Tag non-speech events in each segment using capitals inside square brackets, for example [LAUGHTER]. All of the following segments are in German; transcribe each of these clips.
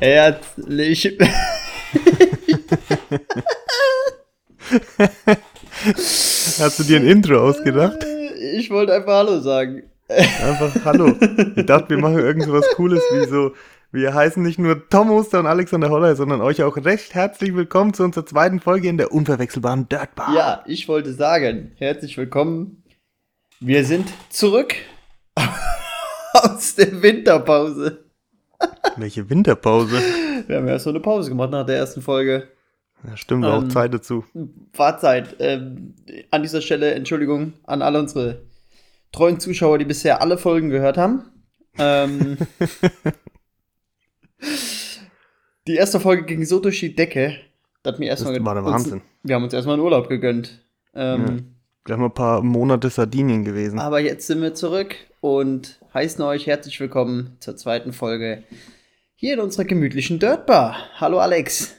Herzlich. [LAUGHS] Hast du dir ein Intro ausgedacht? Ich wollte einfach Hallo sagen. Einfach Hallo. Ich dachte, wir machen irgend so was Cooles wie so. Wir heißen nicht nur Tom Oster und Alexander Holler, sondern euch auch recht herzlich willkommen zu unserer zweiten Folge in der unverwechselbaren Dirtbar. Ja, ich wollte sagen, herzlich willkommen. Wir sind zurück [LAUGHS] aus der Winterpause. Welche Winterpause? Wir haben ja so eine Pause gemacht nach der ersten Folge. Ja, stimmt, war Ähm, auch Zeit dazu. War Zeit. Ähm, an dieser Stelle Entschuldigung an alle unsere treuen Zuschauer, die bisher alle Folgen gehört haben. Ähm, [LAUGHS] die erste Folge ging so durch die Decke, dass mir erstmal Das war der uns- Wahnsinn. Wir haben uns erstmal einen Urlaub gegönnt. Ähm, Gleich mal ein paar Monate Sardinien gewesen. Aber jetzt sind wir zurück und heißen euch herzlich willkommen zur zweiten Folge hier in unserer gemütlichen Dirtbar. Hallo Alex.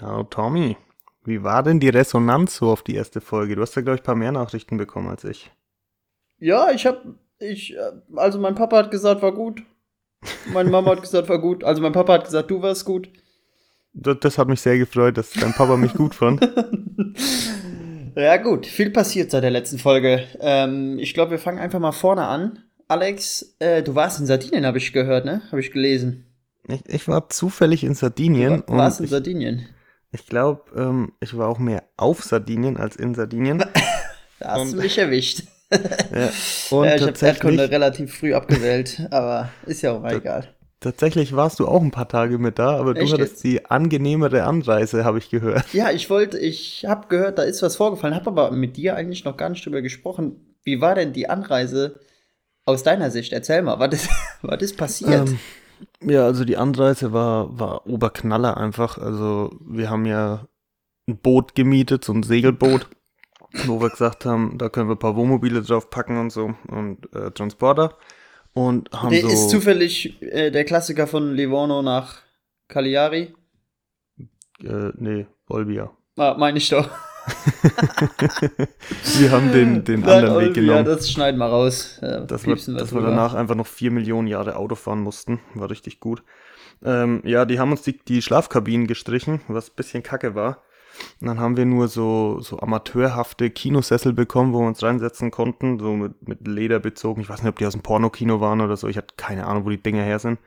Ja, Tommy, wie war denn die Resonanz so auf die erste Folge? Du hast ja, glaube ich, ein paar mehr Nachrichten bekommen als ich. Ja, ich hab, ich, äh, also mein Papa hat gesagt, war gut. Meine Mama hat gesagt, war gut. Also mein Papa hat gesagt, du warst gut. Das, das hat mich sehr gefreut, dass dein Papa mich gut fand. [LAUGHS] Ja gut, viel passiert seit der letzten Folge. Ähm, ich glaube, wir fangen einfach mal vorne an. Alex, äh, du warst in Sardinien, habe ich gehört, ne? Habe ich gelesen. Ich, ich war zufällig in Sardinien Du warst in ich, Sardinien. ich glaube, ähm, ich war auch mehr auf Sardinien als in Sardinien. [LAUGHS] Da hast du Und- mich erwischt. [LAUGHS] ja, und ja, ich habe Erdkunde relativ früh abgewählt, aber ist ja auch mal egal. tatsächlich warst du auch ein paar Tage mit da, aber du Echt hattest jetzt? die angenehmere Anreise, habe ich gehört. Ja, ich wollte, ich habe gehört, da ist was vorgefallen, habe aber mit dir eigentlich noch gar nicht drüber gesprochen. Wie war denn die Anreise aus deiner Sicht? Erzähl mal, was ist, [LAUGHS] was ist passiert? Ähm, ja, also die Anreise war, war Oberknaller einfach. Also wir haben ja ein Boot gemietet, so ein Segelboot, wo wir gesagt haben, da können wir ein paar Wohnmobile drauf packen und so und äh, Transporter. Und haben der so. ist zufällig äh, der Klassiker von Livorno nach Cagliari. äh, nee, Olbia. Ah, meine ich doch. [LAUGHS] wir haben den, den Nein, anderen Weg genommen. das schneiden wir raus. Äh, dass wir, dass wir danach einfach noch vier Millionen Jahre Auto fahren mussten. War richtig gut. Ähm, ja, die haben uns die, die Schlafkabinen gestrichen, was ein bisschen kacke war. Und dann haben wir nur so, so amateurhafte Kinosessel bekommen, wo wir uns reinsetzen konnten, so mit, mit Leder bezogen. Ich weiß nicht, ob die aus dem Pornokino waren oder so. Ich hatte keine Ahnung, wo die Dinger her sind.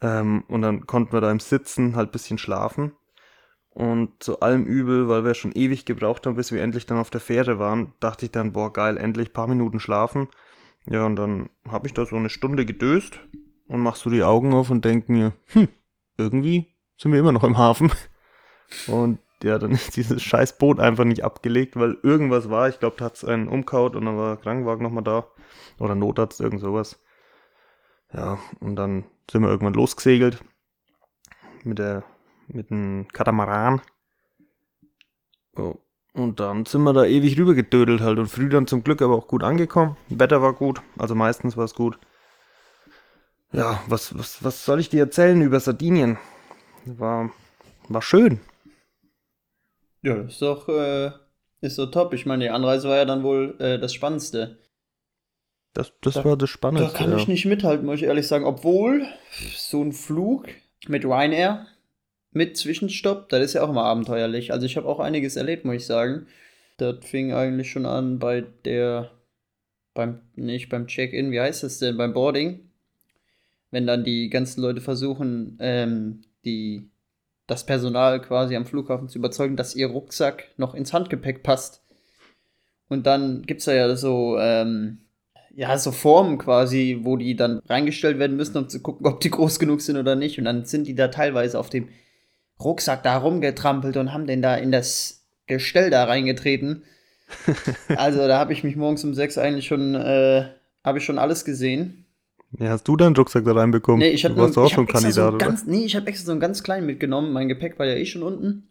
Ähm, und dann konnten wir da im Sitzen halt ein bisschen schlafen. Und zu allem Übel, weil wir schon ewig gebraucht haben, bis wir endlich dann auf der Fähre waren, dachte ich dann, boah, geil, endlich paar Minuten schlafen. Ja, und dann habe ich da so eine Stunde gedöst und mach so die Augen auf und denk mir, hm, irgendwie sind wir immer noch im Hafen. [LAUGHS] Und ja, dann ist dieses scheiß Boot einfach nicht abgelegt, weil irgendwas war. Ich glaube, da hat's einen umkaut und dann war Krankenwagen nochmal da. Oder Notarzt, irgend sowas. Ja, und dann sind wir irgendwann losgesegelt. Mit der, mit dem Katamaran. Oh. Und dann sind wir da ewig rüber gedödelt halt und früh dann zum Glück aber auch gut angekommen. Wetter war gut, also meistens war es gut. Ja, was, was, was soll ich dir erzählen über Sardinien? War, war schön. Ja, das ist doch, äh, ist so top. Ich meine, die Anreise war ja dann wohl äh, das Spannendste. Das, das Da- war das Da Spannendste. kann ja. ich nicht mithalten, muss ich ehrlich sagen. Obwohl, so ein Flug mit Ryanair, mit Zwischenstopp, das ist ja auch immer abenteuerlich. Also ich habe auch einiges erlebt, muss ich sagen. Das fing eigentlich schon an bei der, beim, nicht beim Check-in, wie heißt das denn, beim Boarding. Wenn dann die ganzen Leute versuchen, ähm, die, das Personal quasi am Flughafen zu überzeugen, dass ihr Rucksack noch ins Handgepäck passt. Und dann gibt es da ja so, ähm, ja, so Formen quasi, wo die dann reingestellt werden müssen, um zu gucken, ob die groß genug sind oder nicht. Und dann sind die da teilweise auf dem Rucksack da rumgetrampelt und haben den da in das Gestell da reingetreten. [LAUGHS] also da habe ich mich morgens um sechs eigentlich schon, äh, habe ich schon alles gesehen. Ja, hast du deinen Rucksack da reinbekommen? Nee, ich habe du warst auch ich schon hab so Kandidat, oder? ganz, nee, ich habe extra so einen ganz kleinen mitgenommen. Mein Gepäck war ja eh schon unten.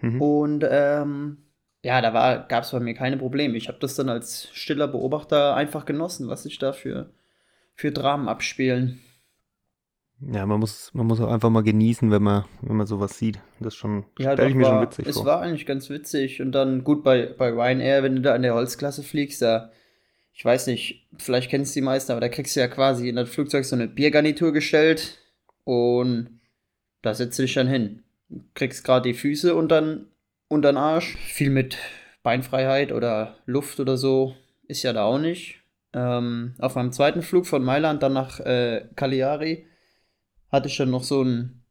Mhm. Und ähm, ja, da gab es bei mir keine Probleme. Ich habe das dann als stiller Beobachter einfach genossen, was sich da für, für Dramen abspielen. Ja, man muss, man muss auch einfach mal genießen, wenn man, wenn man sowas sieht. Das schon, Ja, stelle ich mir war, schon witzig es vor. war eigentlich ganz witzig. Und dann gut bei, bei Ryanair, wenn du da in der Holzklasse fliegst, da ich weiß nicht, vielleicht kennst du die meisten, aber da kriegst du ja quasi in das Flugzeug so eine Biergarnitur gestellt und da setzt du dich dann hin. Du kriegst gerade die Füße und dann unter den Arsch. Viel mit Beinfreiheit oder Luft oder so ist ja da auch nicht. Ähm, auf meinem zweiten Flug von Mailand dann nach äh, Cagliari hatte ich dann noch so einen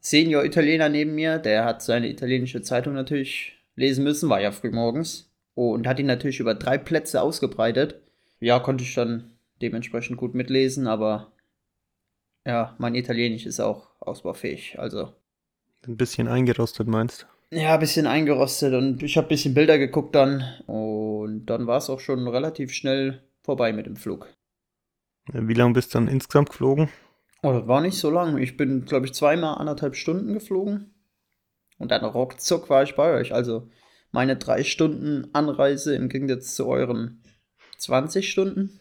Senior-Italiener neben mir, der hat seine italienische Zeitung natürlich lesen müssen, war ja früh morgens und hat ihn natürlich über drei Plätze ausgebreitet. Ja, konnte ich dann dementsprechend gut mitlesen, aber ja, mein Italienisch ist auch ausbaufähig, also. Ein bisschen eingerostet, meinst Ja, ein bisschen eingerostet und ich habe ein bisschen Bilder geguckt dann und dann war es auch schon relativ schnell vorbei mit dem Flug. Wie lange bist du dann insgesamt geflogen? Oh, das war nicht so lang. Ich bin, glaube ich, zweimal anderthalb Stunden geflogen. Und dann ruckzuck war ich bei euch. Also meine drei Stunden Anreise im Gegensatz zu euren 20 Stunden.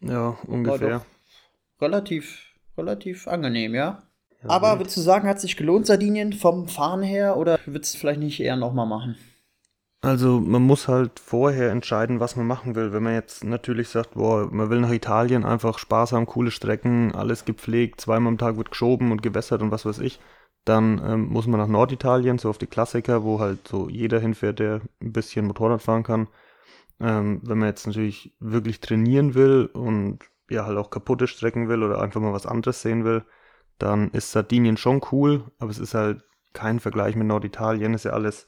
Ja, ungefähr. Relativ, relativ angenehm, ja. ja Aber würdest du sagen, hat sich gelohnt, Sardinien vom Fahren her oder würdest du vielleicht nicht eher nochmal machen? Also man muss halt vorher entscheiden, was man machen will. Wenn man jetzt natürlich sagt, boah, man will nach Italien einfach Spaß haben, coole Strecken, alles gepflegt, zweimal am Tag wird geschoben und gewässert und was weiß ich, dann ähm, muss man nach Norditalien, so auf die Klassiker, wo halt so jeder hinfährt, der ein bisschen Motorrad fahren kann. Ähm, wenn man jetzt natürlich wirklich trainieren will und ja halt auch kaputte Strecken will oder einfach mal was anderes sehen will, dann ist Sardinien schon cool, aber es ist halt kein Vergleich mit Norditalien, ist ja alles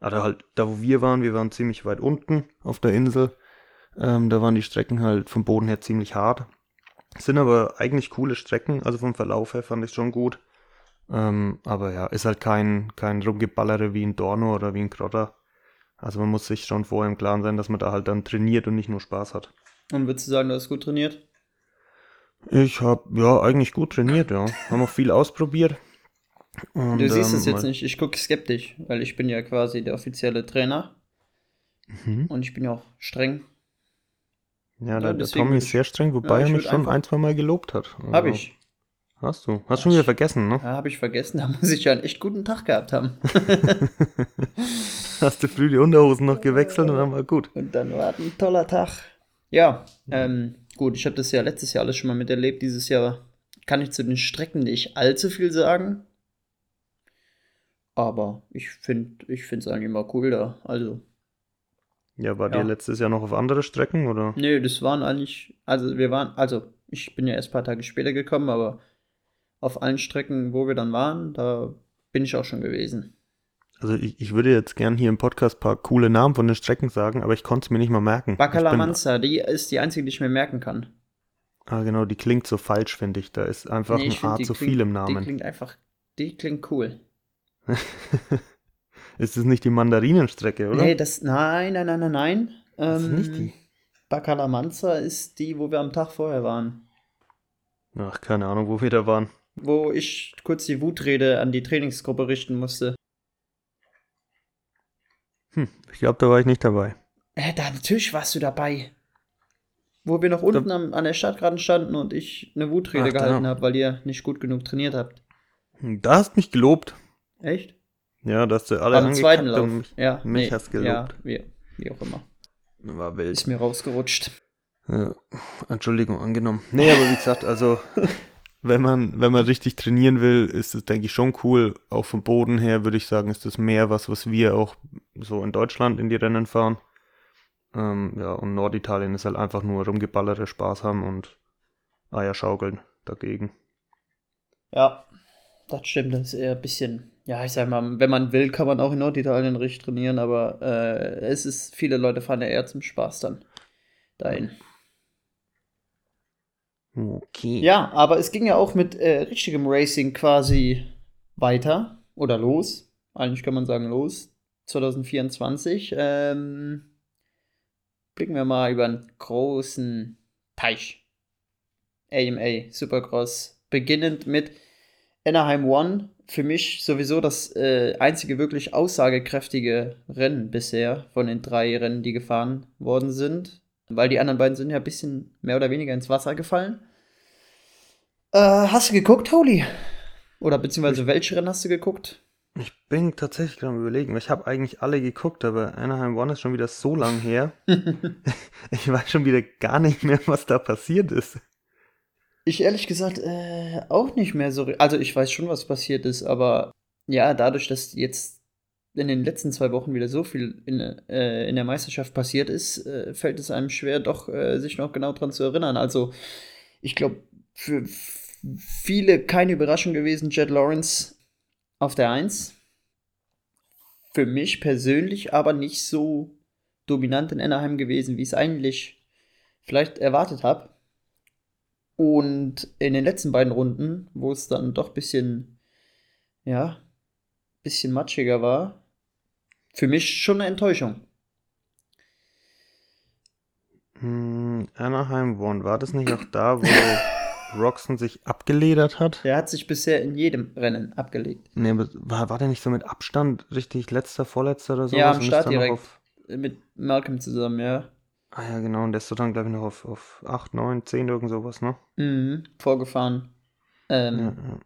also halt, da wo wir waren, wir waren ziemlich weit unten auf der Insel. Ähm, da waren die Strecken halt vom Boden her ziemlich hart. Sind aber eigentlich coole Strecken, also vom Verlauf her fand ich schon gut. Ähm, aber ja, ist halt kein, kein Rumgeballere wie in Dorno oder wie in Grotta. Also man muss sich schon vorher im Klaren sein, dass man da halt dann trainiert und nicht nur Spaß hat. Und würdest du sagen, du hast gut trainiert? Ich habe ja eigentlich gut trainiert, ja. Haben auch viel ausprobiert. Und, du siehst ähm, es jetzt nicht. Ich gucke skeptisch, weil ich bin ja quasi der offizielle Trainer. Mhm. Und ich bin ja auch streng. Ja, der, der Tommy ist sehr streng, wobei ja, er mich schon ein, zwei Mal gelobt hat. Also, hab ich. Hast du? Hast du schon wieder vergessen, ne? Ja, habe ich vergessen. [LAUGHS] Da muss ich ja einen echt guten Tag gehabt haben. [LAUGHS] hast du früh die Unterhosen noch gewechselt und dann war gut. Und dann war ein toller Tag. Ja, ähm, gut, ich habe das ja letztes Jahr alles schon mal miterlebt. Dieses Jahr kann ich zu den Strecken nicht allzu viel sagen. Aber ich finde ich es eigentlich mal cool da. Also. Ja, war ja. dir letztes Jahr noch auf andere Strecken oder? Nee, das waren eigentlich, also wir waren, also ich bin ja erst ein paar Tage später gekommen, aber auf allen Strecken, wo wir dann waren, da bin ich auch schon gewesen. Also ich, ich würde jetzt gern hier im Podcast ein paar coole Namen von den Strecken sagen, aber ich konnte es mir nicht mal merken. Bacalamanza, die ist die einzige, die ich mir merken kann. Ah, genau, die klingt so falsch, finde ich. Da ist einfach nee, ein A zu viel im Namen. Die klingt einfach, die klingt cool. [LAUGHS] ist das nicht die Mandarinenstrecke, oder? Nee, das, nein, nein, nein, nein, nein. Das ist nicht die. Bacalamanza ist die, wo wir am Tag vorher waren. Ach, keine Ahnung, wo wir da waren. Wo ich kurz die Wutrede an die Trainingsgruppe richten musste. Hm, ich glaube, da war ich nicht dabei. Äh, da, natürlich warst du dabei. Wo wir noch unten am, an der Stadtgraden standen und ich eine Wutrede Ach, gehalten habe, weil ihr nicht gut genug trainiert habt. Hm, da hast mich gelobt. Echt? Ja, dass du alle Am zweiten Lauf. mich, ja, mich nee, hast gelobt. Ja, wie, wie auch immer. War wild. Ist mir rausgerutscht. Ja, Entschuldigung, angenommen. Nee, aber wie gesagt, also [LAUGHS] wenn man, wenn man richtig trainieren will, ist es, denke ich, schon cool. Auch vom Boden her würde ich sagen, ist das mehr was, was wir auch so in Deutschland in die Rennen fahren. Ähm, ja, und Norditalien ist halt einfach nur rumgeballere Spaß haben und Eier schaukeln dagegen. Ja, das stimmt. Das ist eher ein bisschen ja, ich sag mal, wenn man will, kann man auch in Norditalien richtig trainieren, aber äh, es ist, viele Leute fahren ja eher zum Spaß dann dahin. Okay. Ja, aber es ging ja auch mit äh, richtigem Racing quasi weiter oder los. Eigentlich kann man sagen los. 2024. Ähm, blicken wir mal über einen großen Teich. AMA Supercross. Beginnend mit Anaheim One für mich sowieso das äh, einzige wirklich aussagekräftige Rennen bisher von den drei Rennen, die gefahren worden sind. Weil die anderen beiden sind ja ein bisschen mehr oder weniger ins Wasser gefallen. Äh, hast du geguckt, Holy? Oder beziehungsweise welche Rennen hast du geguckt? Ich bin tatsächlich gerade am überlegen. Ich habe eigentlich alle geguckt, aber Anaheim One ist schon wieder so lang her. [LAUGHS] [LAUGHS] ich weiß schon wieder gar nicht mehr, was da passiert ist. Ich ehrlich gesagt äh, auch nicht mehr so. Also ich weiß schon, was passiert ist, aber ja, dadurch, dass jetzt in den letzten zwei Wochen wieder so viel in, äh, in der Meisterschaft passiert ist, äh, fällt es einem schwer, doch äh, sich noch genau dran zu erinnern. Also ich glaube, für viele keine Überraschung gewesen, Jet Lawrence auf der 1. Für mich persönlich aber nicht so dominant in Anaheim gewesen, wie ich es eigentlich vielleicht erwartet habe. Und in den letzten beiden Runden, wo es dann doch ein bisschen, ja, bisschen matschiger war, für mich schon eine Enttäuschung. Hm, Anaheim One, war das nicht auch da, wo [LAUGHS] Roxon sich abgeledert hat? Der hat sich bisher in jedem Rennen abgelegt. Nee, aber war, war der nicht so mit Abstand richtig letzter, vorletzter oder so? Ja, am Start direkt. Mit Malcolm zusammen, ja. Ah ja, genau. Und der ist so dann, glaube ich, noch auf, auf 8, 9, 10 irgend sowas, ne? Mhm, vorgefahren. Ähm, ja, ja.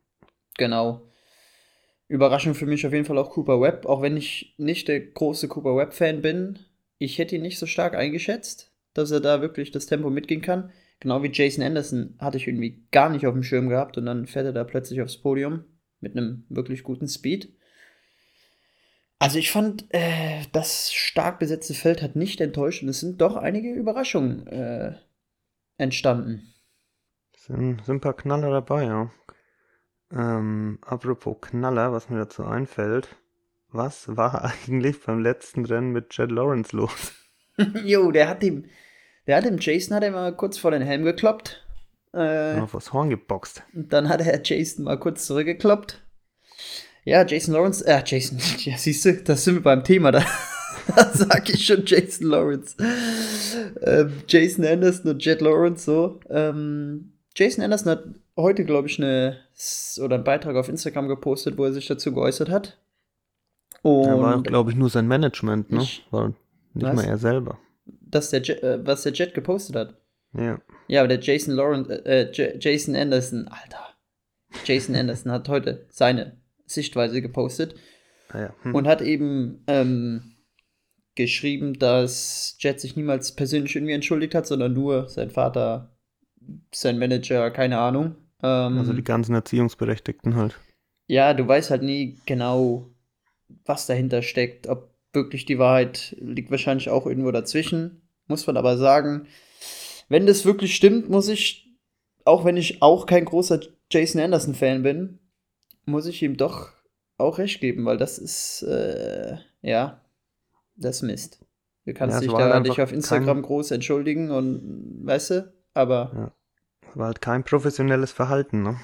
Genau. Überraschung für mich auf jeden Fall auch Cooper Webb, auch wenn ich nicht der große Cooper Webb-Fan bin. Ich hätte ihn nicht so stark eingeschätzt, dass er da wirklich das Tempo mitgehen kann. Genau wie Jason Anderson hatte ich irgendwie gar nicht auf dem Schirm gehabt und dann fährt er da plötzlich aufs Podium mit einem wirklich guten Speed. Also ich fand, äh, das stark besetzte Feld hat nicht enttäuscht und es sind doch einige Überraschungen äh, entstanden. Sind, sind ein paar Knaller dabei, ja. Ähm, apropos Knaller, was mir dazu einfällt. Was war [LAUGHS] eigentlich beim letzten Rennen mit Chad Lawrence los? [LAUGHS] jo, der hat ihm, der hat dem Jason hat er mal kurz vor den Helm gekloppt. Äh, auf das Horn geboxt. Und dann hat er Jason mal kurz zurückgekloppt. Ja, Jason Lawrence, äh, Jason, [LAUGHS] ja, siehst du, da sind wir beim Thema, da, [LAUGHS] da sag ich schon Jason Lawrence. Ähm, Jason Anderson und Jet Lawrence so. Ähm, Jason Anderson hat heute, glaube ich, eine oder einen Beitrag auf Instagram gepostet, wo er sich dazu geäußert hat. Und ja, war, glaube ich, nur sein Management, ne? Ich, war nicht was? mal er selber. Dass der Jet, äh, was der Jet gepostet hat. Ja. Ja, aber der Jason Lawrence, äh, äh Jason Anderson, Alter. Jason Anderson hat heute seine Sichtweise gepostet. Ah ja. hm. Und hat eben ähm, geschrieben, dass Jet sich niemals persönlich irgendwie entschuldigt hat, sondern nur sein Vater, sein Manager, keine Ahnung. Ähm, also die ganzen Erziehungsberechtigten halt. Ja, du weißt halt nie genau, was dahinter steckt. Ob wirklich die Wahrheit liegt wahrscheinlich auch irgendwo dazwischen. Muss man aber sagen, wenn das wirklich stimmt, muss ich, auch wenn ich auch kein großer Jason Anderson-Fan bin, muss ich ihm doch auch recht geben, weil das ist, äh, ja, das Mist. Du kannst ja, dich da halt dich auf Instagram groß entschuldigen und, weißt du, aber. Ja. War halt kein professionelles Verhalten, ne?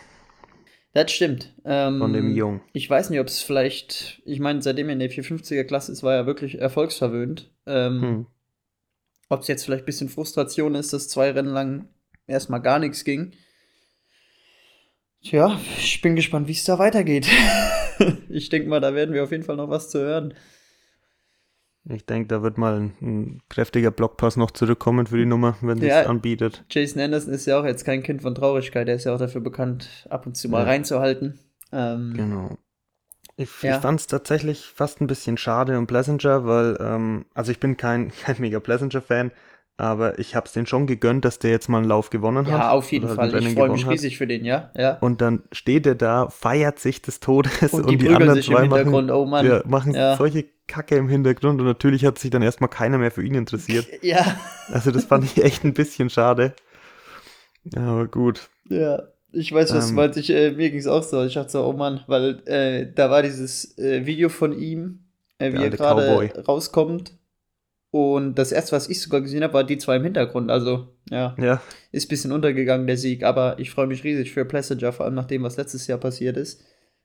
Das stimmt. Ähm, Von dem Jung. Ich weiß nicht, ob es vielleicht, ich meine, seitdem er in der 450er Klasse ist, war er wirklich erfolgsverwöhnt. Ähm, hm. Ob es jetzt vielleicht ein bisschen Frustration ist, dass zwei Rennen lang erstmal gar nichts ging. Tja, ich bin gespannt, wie es da weitergeht. [LAUGHS] ich denke mal, da werden wir auf jeden Fall noch was zu hören. Ich denke, da wird mal ein, ein, kräftiger Blockpass noch zurückkommen für die Nummer, wenn sie es anbietet. Jason Anderson ist ja auch jetzt kein Kind von Traurigkeit, er ist ja auch dafür bekannt, ab und zu mal ja. reinzuhalten. Ähm, genau. Ich, ja. ich fand es tatsächlich fast ein bisschen schade um Pleasantger, weil, ähm, also ich bin kein, [LAUGHS] kein mega Pleasantger-Fan, aber ich habe es den schon gegönnt, dass der jetzt mal einen Lauf gewonnen hat. Ja, auf jeden Fall. Ich freue mich riesig für den, ja? ja. Und dann steht er da, feiert sich des Todes und die, und die anderen zwei machen, oh ja, machen solche Kacke im Hintergrund und natürlich hat sich dann erstmal keiner mehr für ihn interessiert. [LAUGHS] Ja. Also das fand ich echt ein bisschen schade. Aber gut. Ja, ich weiß, was ähm, du meinst. Ich, äh, mir ging es auch so. Ich dachte so, oh Mann, weil äh, da war dieses äh, Video von ihm, äh, wie er gerade rauskommt und das erste, was ich sogar gesehen habe, war die zwei im Hintergrund. Also, ja, ja. ist ein bisschen untergegangen, der Sieg. Aber ich freue mich riesig für Passenger, vor allem nach dem, was letztes Jahr passiert ist.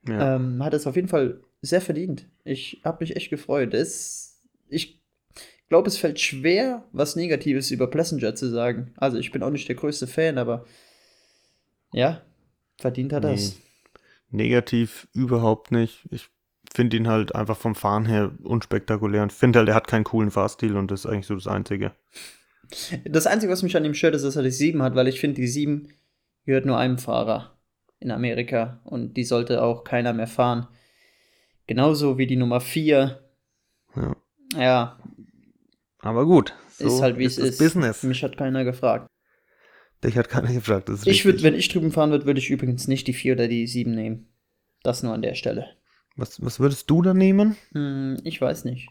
Ja. Ähm, hat es auf jeden Fall sehr verdient. Ich habe mich echt gefreut. Es, ich glaube, es fällt schwer, was Negatives über Passenger zu sagen. Also, ich bin auch nicht der größte Fan, aber ja, verdient hat nee. das. Negativ überhaupt nicht. Ich finde ihn halt einfach vom Fahren her unspektakulär und finde halt, er hat keinen coolen Fahrstil und das ist eigentlich so das Einzige. Das Einzige, was mich an ihm stört, ist, dass er die 7 hat, weil ich finde, die 7 gehört nur einem Fahrer in Amerika und die sollte auch keiner mehr fahren. Genauso wie die Nummer 4. Ja. Ja, Aber gut. So ist halt wie es das ist. Business. Mich hat keiner gefragt. Dich hat keiner gefragt. Ist Ich würde, wenn ich drüben fahren würde, würde ich übrigens nicht die 4 oder die 7 nehmen. Das nur an der Stelle. Was, was würdest du da nehmen? Hm, ich weiß nicht.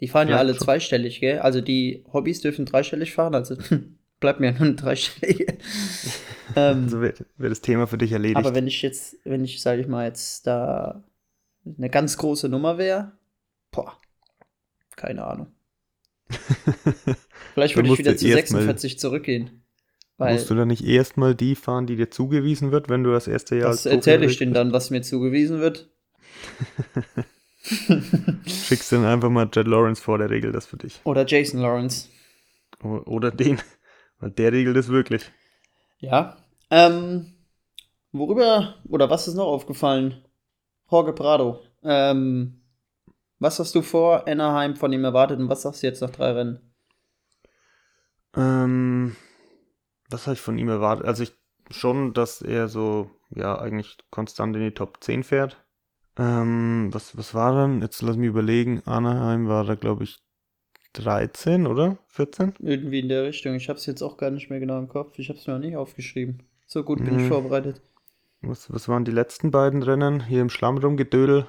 Die fahren ja Vielleicht alle schon. zweistellig, gell? Also die Hobbys dürfen dreistellig fahren, also [LAUGHS] bleibt mir ja nur eine dreistellige. [LAUGHS] ähm, Also wird, wird das Thema für dich erledigt. aber wenn ich jetzt, wenn ich, sage ich mal, jetzt da eine ganz große Nummer wäre, boah, keine Ahnung. [LAUGHS] Vielleicht Dann würde ich wieder zu erst mal- 46 zurückgehen. Weil Musst du da nicht erstmal die fahren, die dir zugewiesen wird, wenn du das erste Jahr Profi erzähle ich denen dann, was mir zugewiesen wird? [LAUGHS] Schickst dann einfach mal Jet Lawrence vor, der regelt das für dich. Oder Jason Lawrence. Oder den. Weil der regelt es wirklich. Ja. Ähm, worüber, oder was ist noch aufgefallen? Jorge Prado. Ähm, was hast du vor Anaheim von ihm erwartet und was sagst du jetzt nach drei Rennen? Ähm, was habe ich von ihm erwartet? Also ich schon, dass er so, ja, eigentlich konstant in die Top 10 fährt. Ähm, was, was war dann? Jetzt lass mich überlegen. Anaheim war da, glaube ich, 13 oder 14? Irgendwie in der Richtung. Ich habe es jetzt auch gar nicht mehr genau im Kopf. Ich habe es mir noch nicht aufgeschrieben. So gut bin ich Mhm. vorbereitet. Was, was waren die letzten beiden Rennen? Hier im Schlamm rumgedödel.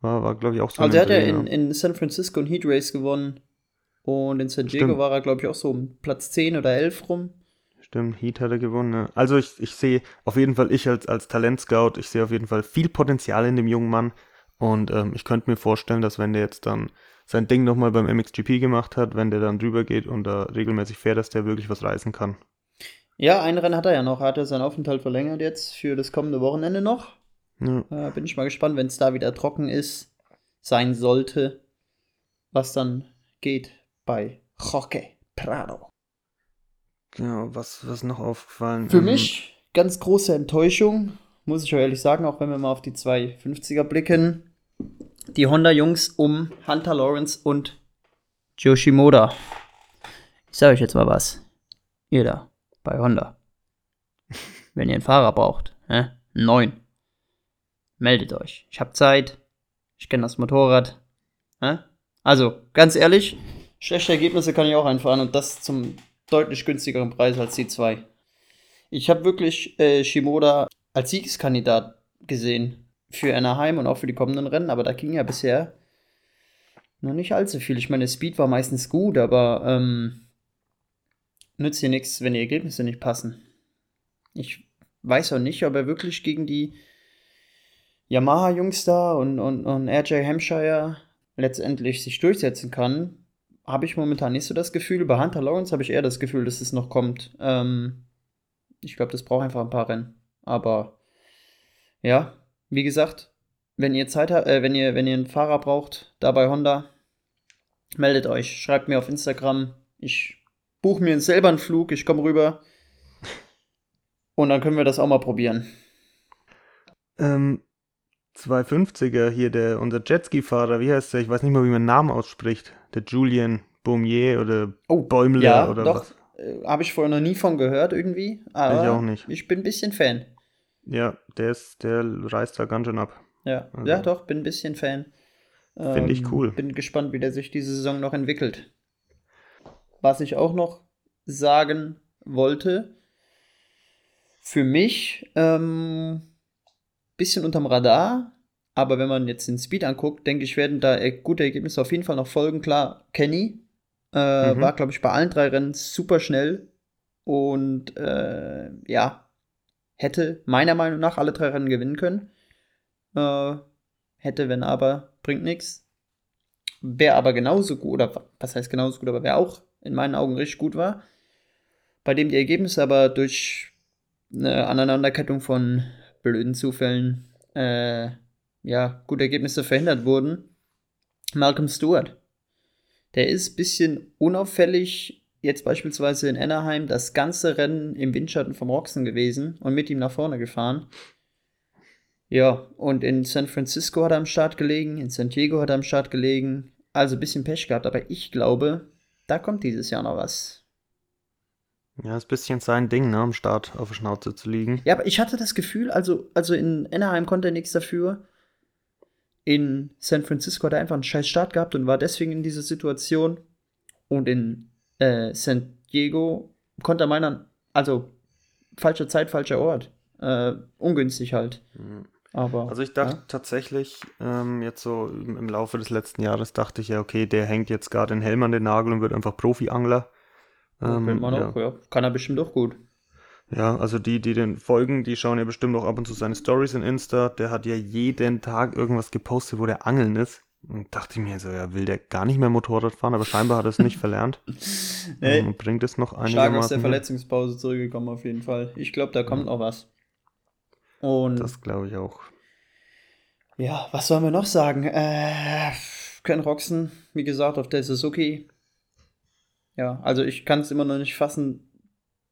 War, war glaube ich, auch so Also er hat ja in, in San Francisco ein Heat Race gewonnen. Und in San Diego Stimmt. war er, glaube ich, auch so um Platz 10 oder 11 rum. Stimmt, Heat hat er gewonnen. Ja. Also ich, ich sehe auf jeden Fall, ich als, als Talentscout, ich sehe auf jeden Fall viel Potenzial in dem jungen Mann. Und ähm, ich könnte mir vorstellen, dass wenn der jetzt dann sein Ding nochmal beim MXGP gemacht hat, wenn der dann drüber geht und da regelmäßig fährt, dass der wirklich was reißen kann. Ja, ein Rennen hat er ja noch. Er hat ja seinen Aufenthalt verlängert jetzt für das kommende Wochenende noch. Ja. Äh, bin ich mal gespannt, wenn es da wieder trocken ist, sein sollte, was dann geht bei Jorge Prado. Genau, was, was noch aufgefallen? Für Ähm, mich ganz große Enttäuschung, muss ich ehrlich sagen, auch wenn wir mal auf die 250er blicken. Die Honda-Jungs um Hunter Lawrence und Yoshimoda. Ich sage euch jetzt mal was. Ihr da, bei Honda. [LAUGHS] Wenn ihr einen Fahrer braucht, hä? einen neuen, meldet euch. Ich habe Zeit. Ich kenne das Motorrad. Hä? Also, ganz ehrlich, schlechte Ergebnisse kann ich auch einfahren und das zum deutlich günstigeren Preis als die zwei. Ich habe wirklich äh, Shimoda als Siegeskandidat gesehen für Anaheim und auch für die kommenden Rennen, aber da ging ja bisher noch nicht allzu viel. Ich meine, Speed war meistens gut, aber ähm, nützt hier nichts, wenn die Ergebnisse nicht passen. Ich weiß auch nicht, ob er wirklich gegen die Yamaha-Jungs da und, und, und RJ Hampshire letztendlich sich durchsetzen kann. Habe ich momentan nicht so das Gefühl. Bei Hunter Lawrence habe ich eher das Gefühl, dass es noch kommt. Ähm, ich glaube, das braucht einfach ein paar Rennen. Aber ja, wie gesagt, wenn ihr Zeit habt, äh, wenn ihr, wenn ihr einen Fahrer braucht, da bei Honda, meldet euch. Schreibt mir auf Instagram. Ich buche mir selber einen Flug, ich komme rüber. [LAUGHS] Und dann können wir das auch mal probieren. Ähm, 250er hier, der, unser Jetski-Fahrer, wie heißt der? Ich weiß nicht mal, wie man den Namen ausspricht. Der Julian Baumier oder Oh, Bäumler ja, oder doch. was. Äh, Habe ich vorher noch nie von gehört irgendwie. Aber Ich auch nicht. Ich bin ein bisschen Fan. Ja, der ist, der reißt da ganz schön ab. Ja, Also- ja doch, bin ein bisschen Fan. Find ich Ähm, cool. Bin gespannt, wie der sich diese Saison noch entwickelt. Was ich auch noch sagen wollte, für mich ähm, bisschen unterm Radar, aber wenn man jetzt den Speed anguckt, denke ich, werden da äh, gute Ergebnisse auf jeden Fall noch folgen. Klar, Kenny äh, Mhm. war, glaube ich, bei allen drei Rennen super schnell und äh, ja, hätte meiner Meinung nach alle drei Rennen gewinnen können. Äh, hätte, wenn aber, bringt nichts. Wer aber genauso gut, oder was heißt genauso gut, aber wer auch in meinen Augen richtig gut war, bei dem die Ergebnisse aber durch eine Aneinanderkettung von blöden Zufällen, äh, ja, gute Ergebnisse verhindert wurden, Malcolm Stewart. Der ist ein bisschen unauffällig, jetzt beispielsweise in Anaheim, das ganze Rennen im Windschatten vom Roxen gewesen und mit ihm nach vorne gefahren. Ja, und in San Francisco hat er am Start gelegen, in San Diego hat er am Start gelegen. Also ein bisschen Pech gehabt, aber ich glaube, da kommt dieses Jahr noch was. Ja, ist ein bisschen sein Ding, ne, am Start auf der Schnauze zu liegen. Ja, aber ich hatte das Gefühl, also, also in Anaheim konnte er nichts dafür. in San Francisco hat er einfach einen scheiß Start gehabt und war deswegen in dieser Situation. Und in äh, San Diego konnte er meinen, also falsche Zeit, falscher Ort. Äh, ungünstig halt. Mhm. Aber, Also ich dachte ja. tatsächlich, ähm, jetzt so im, im Laufe des letzten Jahres dachte ich ja, okay, der hängt jetzt gerade den Helm an den Nagel und wird einfach Profi-Angler. Könnte Ähm, man ja. auch, ja. Kann er bestimmt auch gut. Ja, also die, die den folgen, die schauen ja bestimmt auch ab und zu seine Stories in Insta. Der hat ja jeden Tag irgendwas gepostet, wo der angeln ist. Und dachte ich mir so, ja, will der gar nicht mehr Motorrad fahren, aber scheinbar hat er es nicht [LAUGHS] verlernt. Nee, Ähm, und bringt es noch stark aus einigermaßen. der. Verletzungspause zurückgekommen auf jeden Fall. Ich glaube, da kommt noch was. Und Das glaube ich auch. ja, was sollen wir noch sagen? Äh, Ken Roxen, wie gesagt, auf der Suzuki. Ja, also ich kann es immer noch nicht fassen,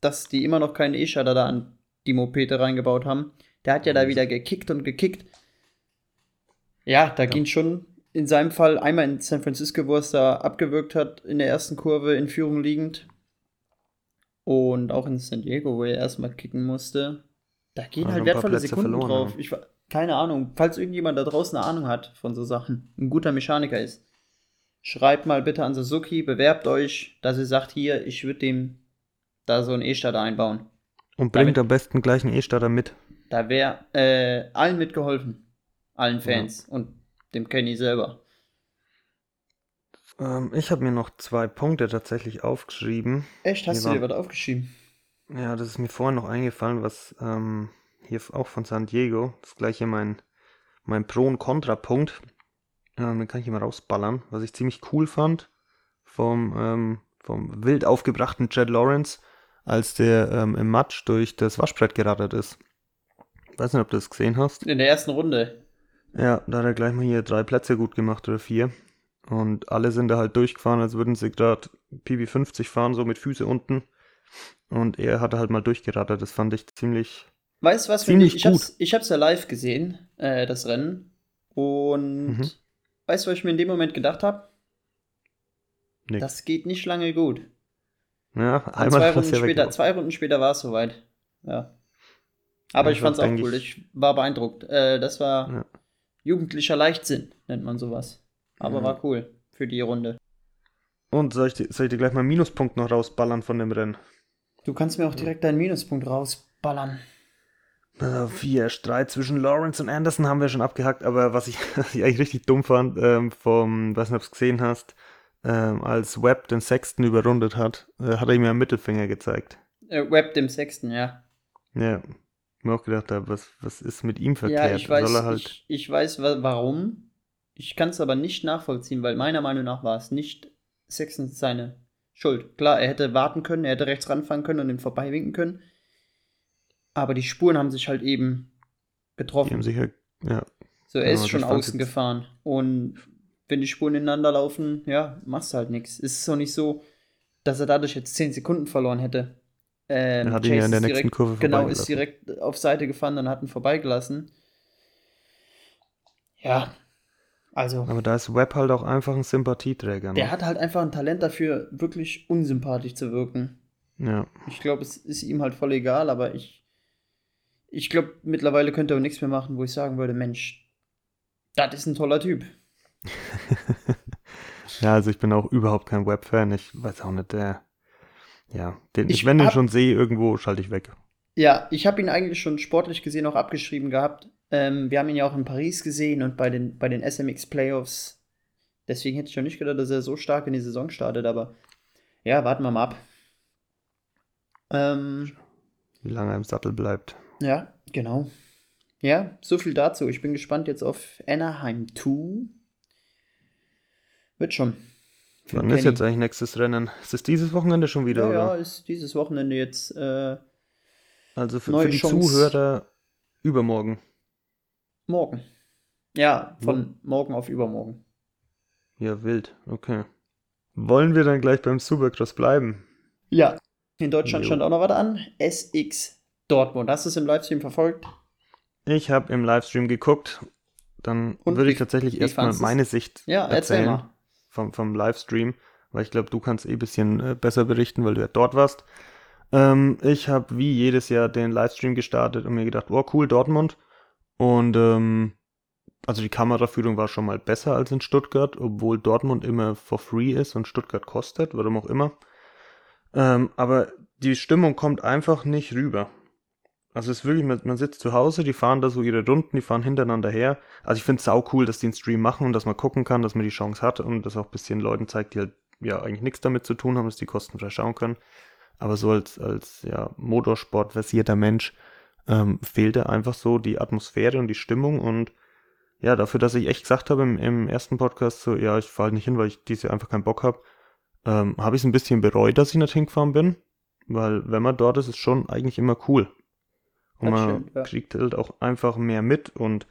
dass die immer noch keinen E-Shutter da an die Mopete reingebaut haben. Der hat ja da wieder gekickt und gekickt. Ja, da ging schon in seinem Fall einmal in San Francisco, wo er es da abgewürgt hat, in der ersten Kurve in Führung liegend. Und auch in San Diego, wo er erstmal kicken musste. Da gehen Also halt wertvolle Sekunden verloren, drauf. ja. Ich, keine Ahnung, falls irgendjemand da draußen eine Ahnung hat von so Sachen, ein guter Mechaniker ist, schreibt mal bitte an Suzuki, bewerbt euch, dass ihr sagt, hier, ich würde dem da so einen E-Starter einbauen. Und bringt Damit- am besten gleich einen E-Starter mit. Da wäre äh, allen mitgeholfen. Allen Fans und dem Kenny selber. Ähm, ich habe mir noch zwei Punkte tatsächlich aufgeschrieben. Echt, hast Mir du dir was aufgeschrieben? Ja, das ist mir vorhin noch eingefallen, was ähm, hier auch von San Diego, das gleiche mein, mein Pro- und Kontrapunkt. Ähm, den kann ich hier mal rausballern. Was ich ziemlich cool fand vom, ähm, vom wild aufgebrachten Chad Lawrence, als der ähm, im Matsch durch das Waschbrett gerattert ist. Weiß nicht, ob du das gesehen hast. In der ersten Runde. Ja, da hat er gleich mal hier drei Plätze gut gemacht oder vier. Und alle sind da halt durchgefahren, als würden sie gerade PB50 fahren, so mit Füße unten. Und er hatte halt mal durchgerattert. Das fand ich ziemlich. Weißt du was? Ziemlich ich, hab's, ich hab's ja live gesehen, äh, das Rennen. Und Mhm. Weißt du, was ich mir in dem Moment gedacht habe? Nix. Das geht nicht lange gut. Ja, einmal zwei Runden, ja später, zwei Runden später war es soweit. Ja. Aber Ja, ich fand's auch eigentlich- cool. Ich war beeindruckt. Äh, das war Ja. jugendlicher Leichtsinn, nennt man sowas. Aber war cool für die Runde. Und soll ich, dir- soll ich dir gleich mal einen Minuspunkt noch rausballern von dem Rennen? Du kannst mir auch direkt deinen Minuspunkt rausballern. Also vier Streit zwischen Lawrence und Anderson haben wir schon abgehackt, aber was ich, [LAUGHS] was ich eigentlich richtig dumm fand, ähm, vom, weiß nicht, ob du es gesehen hast, ähm, als Webb den Sexton überrundet hat, äh, hat er ihm ja einen Mittelfinger gezeigt. Äh, Web dem Sechsten, ja. Ja, mir auch gedacht was, was ist mit ihm Ja, verkehrt? ich weiß, Soll er halt, ich, ich weiß wa warum. Ich kann es aber nicht nachvollziehen, weil meiner Meinung nach war es nicht Sexton seine Schuld. Klar, er hätte warten können, er hätte rechts ranfahren können und ihn vorbeiwinken können. Aber die Spuren haben sich halt eben die getroffen. haben sicher, ja, So, er Ja, ist das schon außen gefahren. Und wenn die Spuren ineinander laufen, ja, machst du halt nichts. Es ist auch nicht so, dass er dadurch jetzt 10 Sekunden verloren hätte. Ähm, Er hat ihn ja in der ist nächsten direkt, Kurve Genau, ist direkt auf Seite gefahren und hat ihn vorbeigelassen. Ja, also, aber da ist Webb halt auch einfach ein Sympathieträger. der Ne? hat halt einfach ein Talent dafür, wirklich unsympathisch zu wirken. Ja, Ich glaube, es ist ihm halt voll egal, aber ich, ich glaube, mittlerweile könnte er auch nichts mehr machen, wo ich sagen würde, Mensch, das ist ein toller Typ. [LAUGHS] ja, also ich bin auch überhaupt kein Webb-Fan. Ich weiß auch nicht, der, ja, den, Ich wenn den hab- schon sehe, irgendwo schalte ich weg. Ja, ich habe ihn eigentlich schon sportlich gesehen auch abgeschrieben gehabt. Ähm, wir haben ihn ja auch in Paris gesehen und bei den, bei den SMX Playoffs. Deswegen hätte ich schon nicht gedacht, dass er so stark in die Saison startet, aber ja, warten wir mal ab. Ähm, Wie lange er im Sattel bleibt. Ja, genau. Ja, so viel dazu. Ich bin gespannt jetzt auf Anaheim 2. Wird schon. Wann ist jetzt eigentlich nächstes Rennen? Ist es dieses Wochenende schon wieder, Ja, ja, oder? ist dieses Wochenende jetzt äh, Also für, für die Chance. Zuhörer übermorgen. morgen. Ja, von morgen auf übermorgen. Ja, wild. Okay. Wollen wir dann gleich beim Supercross bleiben? Ja. In Deutschland Jo. stand auch noch was an. SX Dortmund. Hast du es im Livestream verfolgt? Ich habe im Livestream geguckt. Dann Und würde ich tatsächlich erstmal meine Sicht Ja, erzähl erzählen vom, vom Livestream, weil ich glaube, du kannst eh ein bisschen äh, besser berichten, weil du ja dort warst. Ähm, ich habe wie jedes Jahr den Livestream gestartet und mir gedacht, oh cool, Dortmund. Und ähm, Also die Kameraführung war schon mal besser als in Stuttgart, obwohl Dortmund immer for free ist und Stuttgart kostet, warum auch immer. Ähm, aber die Stimmung kommt einfach nicht rüber. Also es ist wirklich, man, sitzt zu Hause, die fahren da so ihre Runden, die fahren hintereinander her. Also ich finde es sau cool, dass die einen Stream machen und dass man gucken kann, dass man die Chance hat und das auch ein bisschen Leuten zeigt, die halt ja eigentlich nichts damit zu tun haben, dass die kostenfrei schauen können. Aber so als, als ja, Motorsport versierter Mensch ähm, fehlte einfach so die Atmosphäre und die Stimmung und ja, dafür, dass ich echt gesagt habe im, im ersten Podcast, so, ja, ich fahre halt nicht hin, weil ich diese einfach keinen Bock habe, ähm, habe ich es ein bisschen bereut, dass ich nicht hingefahren bin, weil wenn man dort ist, ist schon eigentlich immer cool. Und man stimmt, ja. kriegt halt auch einfach mehr mit und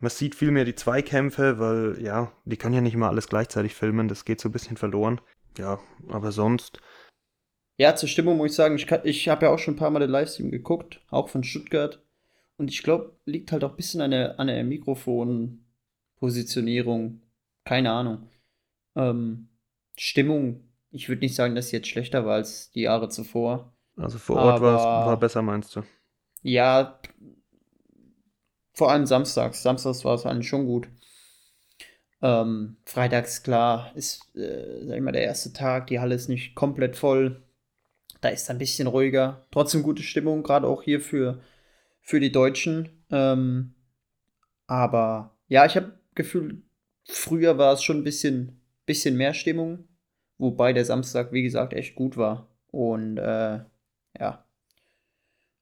man sieht viel mehr die Zweikämpfe, weil ja, die können ja nicht immer alles gleichzeitig filmen, das geht so ein bisschen verloren. Ja, aber sonst. Ja, zur Stimmung muss ich sagen, ich, ich habe ja auch schon ein paar Mal den Livestream geguckt, auch von Stuttgart. Und ich glaube, liegt halt auch ein bisschen an der, an der Mikrofonpositionierung. Keine Ahnung. Ähm, Stimmung, ich würde nicht sagen, dass sie jetzt schlechter war als die Jahre zuvor. Also vor Ort war es besser, meinst du? Ja, vor allem samstags. Samstags war es eigentlich schon gut. Ähm, freitags, klar, ist, äh, sag ich mal, der erste Tag. Die Halle ist nicht komplett voll. Da ist es ein bisschen ruhiger. Trotzdem gute Stimmung, gerade auch hier für, für die Deutschen. Ähm, aber ja, ich habe Gefühl, früher war es schon ein bisschen, bisschen mehr Stimmung. Wobei der Samstag, wie gesagt, echt gut war. Und äh, ja,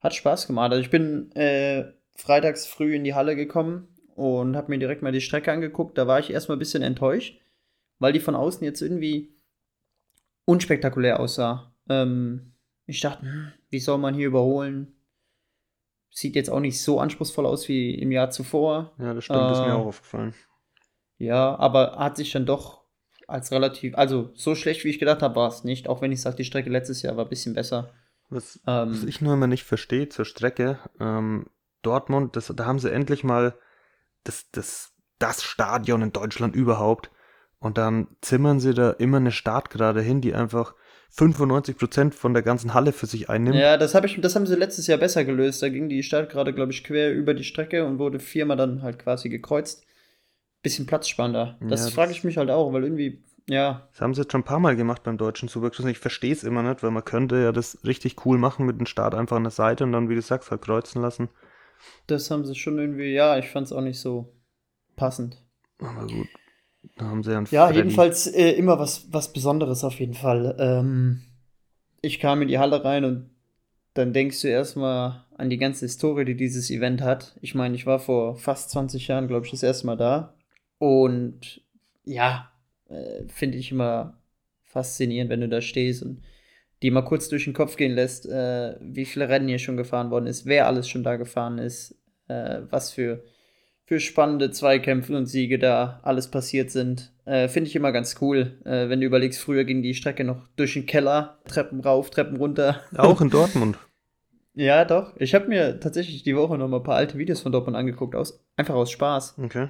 hat Spaß gemacht. Also ich bin äh, freitags früh in die Halle gekommen und habe mir direkt mal die Strecke angeguckt. Da war ich erstmal ein bisschen enttäuscht, weil die von außen jetzt irgendwie unspektakulär aussah. Ähm, ich dachte, hm, wie soll man hier überholen? Sieht jetzt auch nicht so anspruchsvoll aus wie im Jahr zuvor. Ja, das stimmt, äh, ist mir auch aufgefallen. Ja, aber hat sich dann doch als relativ, also so schlecht wie ich gedacht habe, war es nicht. Auch wenn ich sage, die Strecke letztes Jahr war ein bisschen besser. Was, ähm, was ich nur immer nicht verstehe zur Strecke, ähm, Dortmund, das, da haben sie endlich mal das, das, das Stadion in Deutschland überhaupt. Und dann zimmern sie da immer eine Startgerade hin, die einfach 95% von der ganzen Halle für sich einnimmt. Ja, das, hab ich, das haben sie letztes Jahr besser gelöst. Da ging die Startgerade, glaube ich, quer über die Strecke und wurde viermal dann halt quasi gekreuzt. Bisschen platzspannender. Das, ja, das frage ich mich halt auch, weil irgendwie ja. Das haben sie jetzt schon ein paar Mal gemacht beim deutschen Supercross. Ich verstehe es immer nicht, weil man könnte ja das richtig cool machen mit dem Start einfach an der Seite und dann, wie du sagst, halt kreuzen lassen. Das haben sie schon irgendwie, ja, ich fand es auch nicht so passend. Aber gut. Da haben sie ja einen Ja, Freddy. jedenfalls äh, immer was, was Besonderes auf jeden Fall. Ähm, ich kam in die Halle rein und dann denkst du erstmal an die ganze Historie, die dieses Event hat. Ich meine, ich war vor fast 20 Jahren, glaube ich, das erste Mal da. Und ja, äh, finde ich immer faszinierend, wenn du da stehst und die mal kurz durch den Kopf gehen lässt, äh, wie viele Rennen hier schon gefahren worden ist, wer alles schon da gefahren ist, äh, was für, für spannende Zweikämpfe und Siege da alles passiert sind. Äh, Finde ich immer ganz cool, äh, wenn du überlegst, früher ging die Strecke noch durch den Keller, Treppen rauf, Treppen runter. Auch in Dortmund. [LAUGHS] ja, doch. Ich habe mir tatsächlich die Woche noch mal ein paar alte Videos von Dortmund angeguckt, aus, einfach aus Spaß. Okay.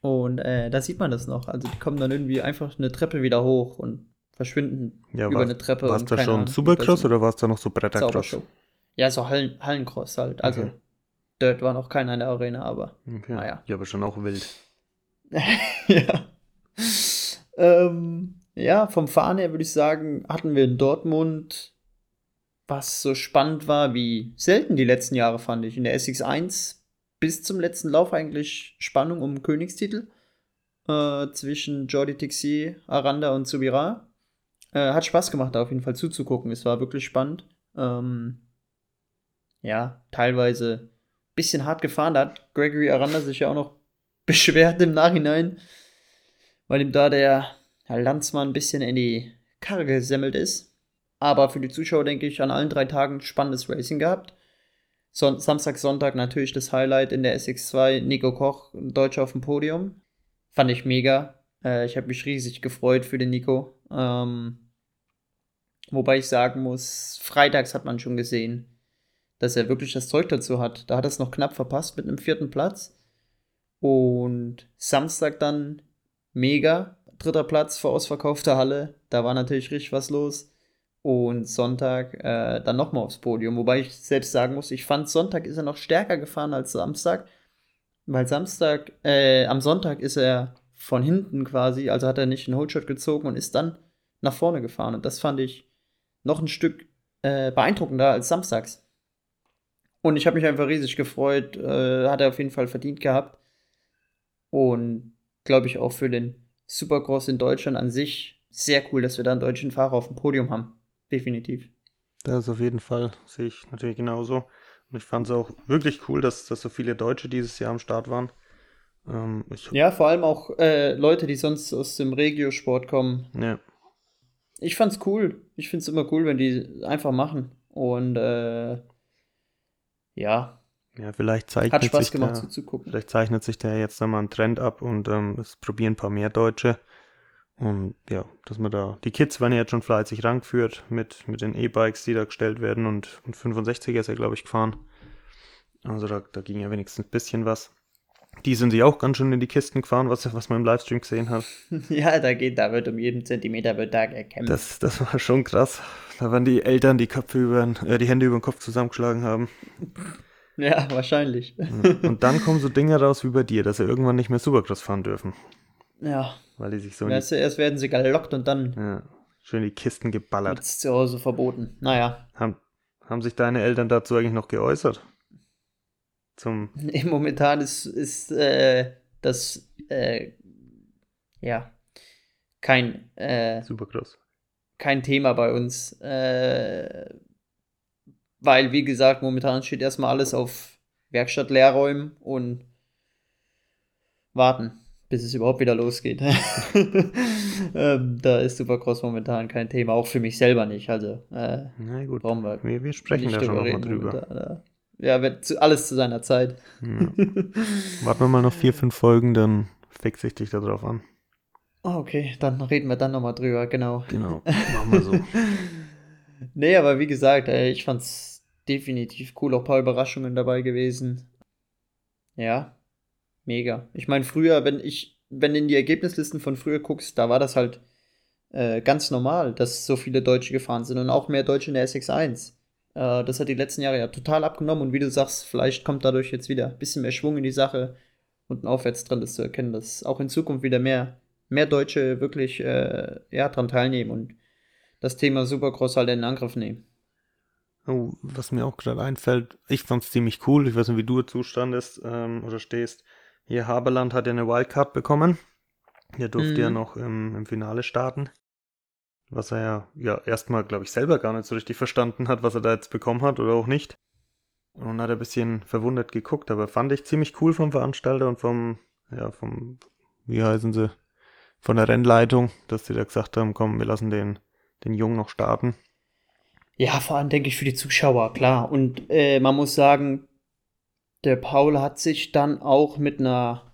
Und äh, da sieht man das noch. Also die kommen dann irgendwie einfach eine Treppe wieder hoch und verschwinden ja, über eine Treppe. War es da schon Supercross oder war es da noch so Brettercross? Ja, so Hallen, Hallencross halt. Also okay. dort war noch keiner in der Arena, aber okay. naja. Ja, aber schon auch wild. [LAUGHS] ja. Ähm, ja, vom Fahren her würde ich sagen, hatten wir in Dortmund, was so spannend war wie selten die letzten Jahre, fand ich. In der SX1 bis zum letzten Lauf eigentlich Spannung um Königstitel äh, zwischen Jordi Tixi, Aranda und Subira. Äh, hat Spaß gemacht, da auf jeden Fall zuzugucken. Es war wirklich spannend. Ähm, ja, teilweise ein bisschen hart gefahren. Da hat Gregory Aranda sich ja auch noch [LAUGHS] beschwert im Nachhinein, weil ihm da der Landsmann ein bisschen in die Karre gesemmelt ist. Aber für die Zuschauer denke ich an allen drei Tagen spannendes Racing gehabt. Son Samstag, Sonntag natürlich das Highlight in der SX2, Nico Koch, Deutscher auf dem Podium. Fand ich mega. Äh, ich habe mich riesig gefreut für den Nico. Ähm, wobei ich sagen muss, freitags hat man schon gesehen, dass er wirklich das Zeug dazu hat. Da hat er es noch knapp verpasst mit einem vierten Platz. Und Samstag dann mega. Dritter Platz vor ausverkaufter Halle. Da war natürlich richtig was los und Sonntag äh, dann nochmal aufs Podium. Wobei ich selbst sagen muss, ich fand Sonntag ist er noch stärker gefahren als Samstag. weil Samstag, äh, am Sonntag ist er von hinten quasi, also hat er nicht einen Holdshot gezogen und ist dann nach vorne gefahren. Und das fand ich noch ein Stück äh, beeindruckender als samstags. Und ich habe mich einfach riesig gefreut. Äh, hat er auf jeden Fall verdient gehabt. Und glaube ich auch für den Supercross in Deutschland an sich sehr cool, dass wir da einen deutschen Fahrer auf dem Podium haben. Definitiv. Das ist auf jeden Fall, sehe ich natürlich genauso. Und ich fand es auch wirklich cool, dass, dass so viele Deutsche dieses Jahr am Start waren. Ähm, ja, vor allem auch äh, Leute, die sonst aus dem Regiosport kommen. Ja. Ich fand's cool. Ich find's immer cool, wenn die einfach machen. Und äh, ja. Ja, vielleicht zeichnet Hat Spaß sich gemacht da, zuzugucken. Vielleicht zeichnet sich da jetzt nochmal ein Trend ab und ähm, es probieren ein paar mehr Deutsche. Und ja, dass man da, die Kids werden ja jetzt schon fleißig rangeführt mit, mit den E-Bikes, die da gestellt werden und, und 65er ist ja, glaube ich, gefahren. Also da, da ging ja wenigstens ein bisschen was. Die sind sich auch ganz schön in die Kisten gefahren, was, was man im Livestream gesehen hat. [LAUGHS] ja, da geht, da wird um jeden Zentimeter wird da gekämpft. Das, das war schon krass. Da waren die Eltern, die Köpfe über, äh, die Hände über den Kopf zusammengeschlagen haben. [LAUGHS] Ja, wahrscheinlich. Und dann kommen so Dinge raus wie bei dir, dass sie irgendwann nicht mehr Supercross fahren dürfen. Ja. Weil die sich so. Erst, erst werden sie gelockt und dann. Ja. Schön die Kisten geballert. Ist zu Hause verboten. Naja. Haben, haben sich deine Eltern dazu eigentlich noch geäußert? Zum. [LAUGHS] Nee, momentan ist, ist äh, das. Äh, ja. Kein. Äh, Supercross. Kein Thema bei uns. Äh, weil, wie gesagt, momentan steht erstmal alles auf Werkstattleerräumen und warten bis es überhaupt wieder losgeht. [LAUGHS] ähm, da ist Supercross momentan kein Thema, auch für mich selber nicht. Also, äh, Na gut, wir, wir, wir sprechen da schon nochmal drüber. Ja, wird zu, alles zu seiner Zeit. Ja. Warten wir mal noch vier, fünf Folgen, dann fixe ich dich da drauf an. Oh, okay, dann reden wir dann nochmal drüber, genau. Genau, machen wir so. [LAUGHS] nee, aber wie gesagt, ich fand's definitiv cool, auch ein paar Überraschungen dabei gewesen. Ja, mega. Ich meine, früher, wenn ich, wenn in die Ergebnislisten von früher guckst, da war das halt äh, ganz normal, dass so viele Deutsche gefahren sind und auch mehr Deutsche in der SX1. Äh, das hat die letzten Jahre ja total abgenommen und wie du sagst, vielleicht kommt dadurch jetzt wieder ein bisschen mehr Schwung in die Sache und ein Aufwärtstrend ist zu erkennen, dass auch in Zukunft wieder mehr, mehr Deutsche wirklich äh, ja, daran teilnehmen und das Thema Supercross halt in Angriff nehmen. Oh, was mir auch gerade einfällt, ich fand es ziemlich cool, ich weiß nicht, wie du dazu standest ähm, oder stehst, hier Haberland hat ja eine Wildcard bekommen. Der durfte mhm. ja noch im, im, Finale starten. Was er ja, ja erstmal, glaube ich, selber gar nicht so richtig verstanden hat, was er da jetzt bekommen hat oder auch nicht. Und hat ein bisschen verwundert geguckt, aber fand ich ziemlich cool vom Veranstalter und vom, ja, vom, wie heißen sie, von der Rennleitung, dass sie da gesagt haben, komm, wir lassen den, den Jungen noch starten. Ja, vor allem denke ich für die Zuschauer, klar. Und äh, man muss sagen, der Paul hat sich dann auch mit einer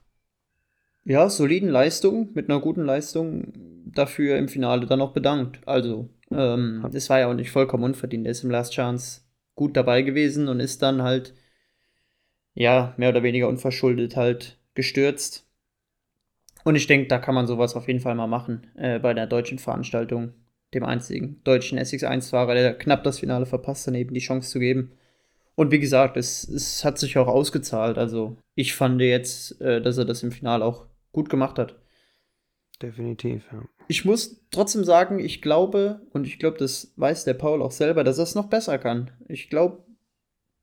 ja, soliden Leistung, mit einer guten Leistung dafür im Finale dann noch bedankt. Also, ähm, das war ja auch nicht vollkommen unverdient. Er ist im Last Chance gut dabei gewesen und ist dann halt, ja, mehr oder weniger unverschuldet halt gestürzt. Und ich denke, da kann man sowas auf jeden Fall mal machen äh, bei der deutschen Veranstaltung, dem einzigen deutschen SX1-Fahrer, der knapp das Finale verpasst, daneben die Chance zu geben. Und wie gesagt, es, es hat sich auch ausgezahlt. Also ich fand jetzt, äh, dass er das im Finale auch gut gemacht hat. Definitiv, ja. Ich muss trotzdem sagen, ich glaube, und ich glaube, das weiß der Paul auch selber, dass er es noch besser kann. Ich glaube,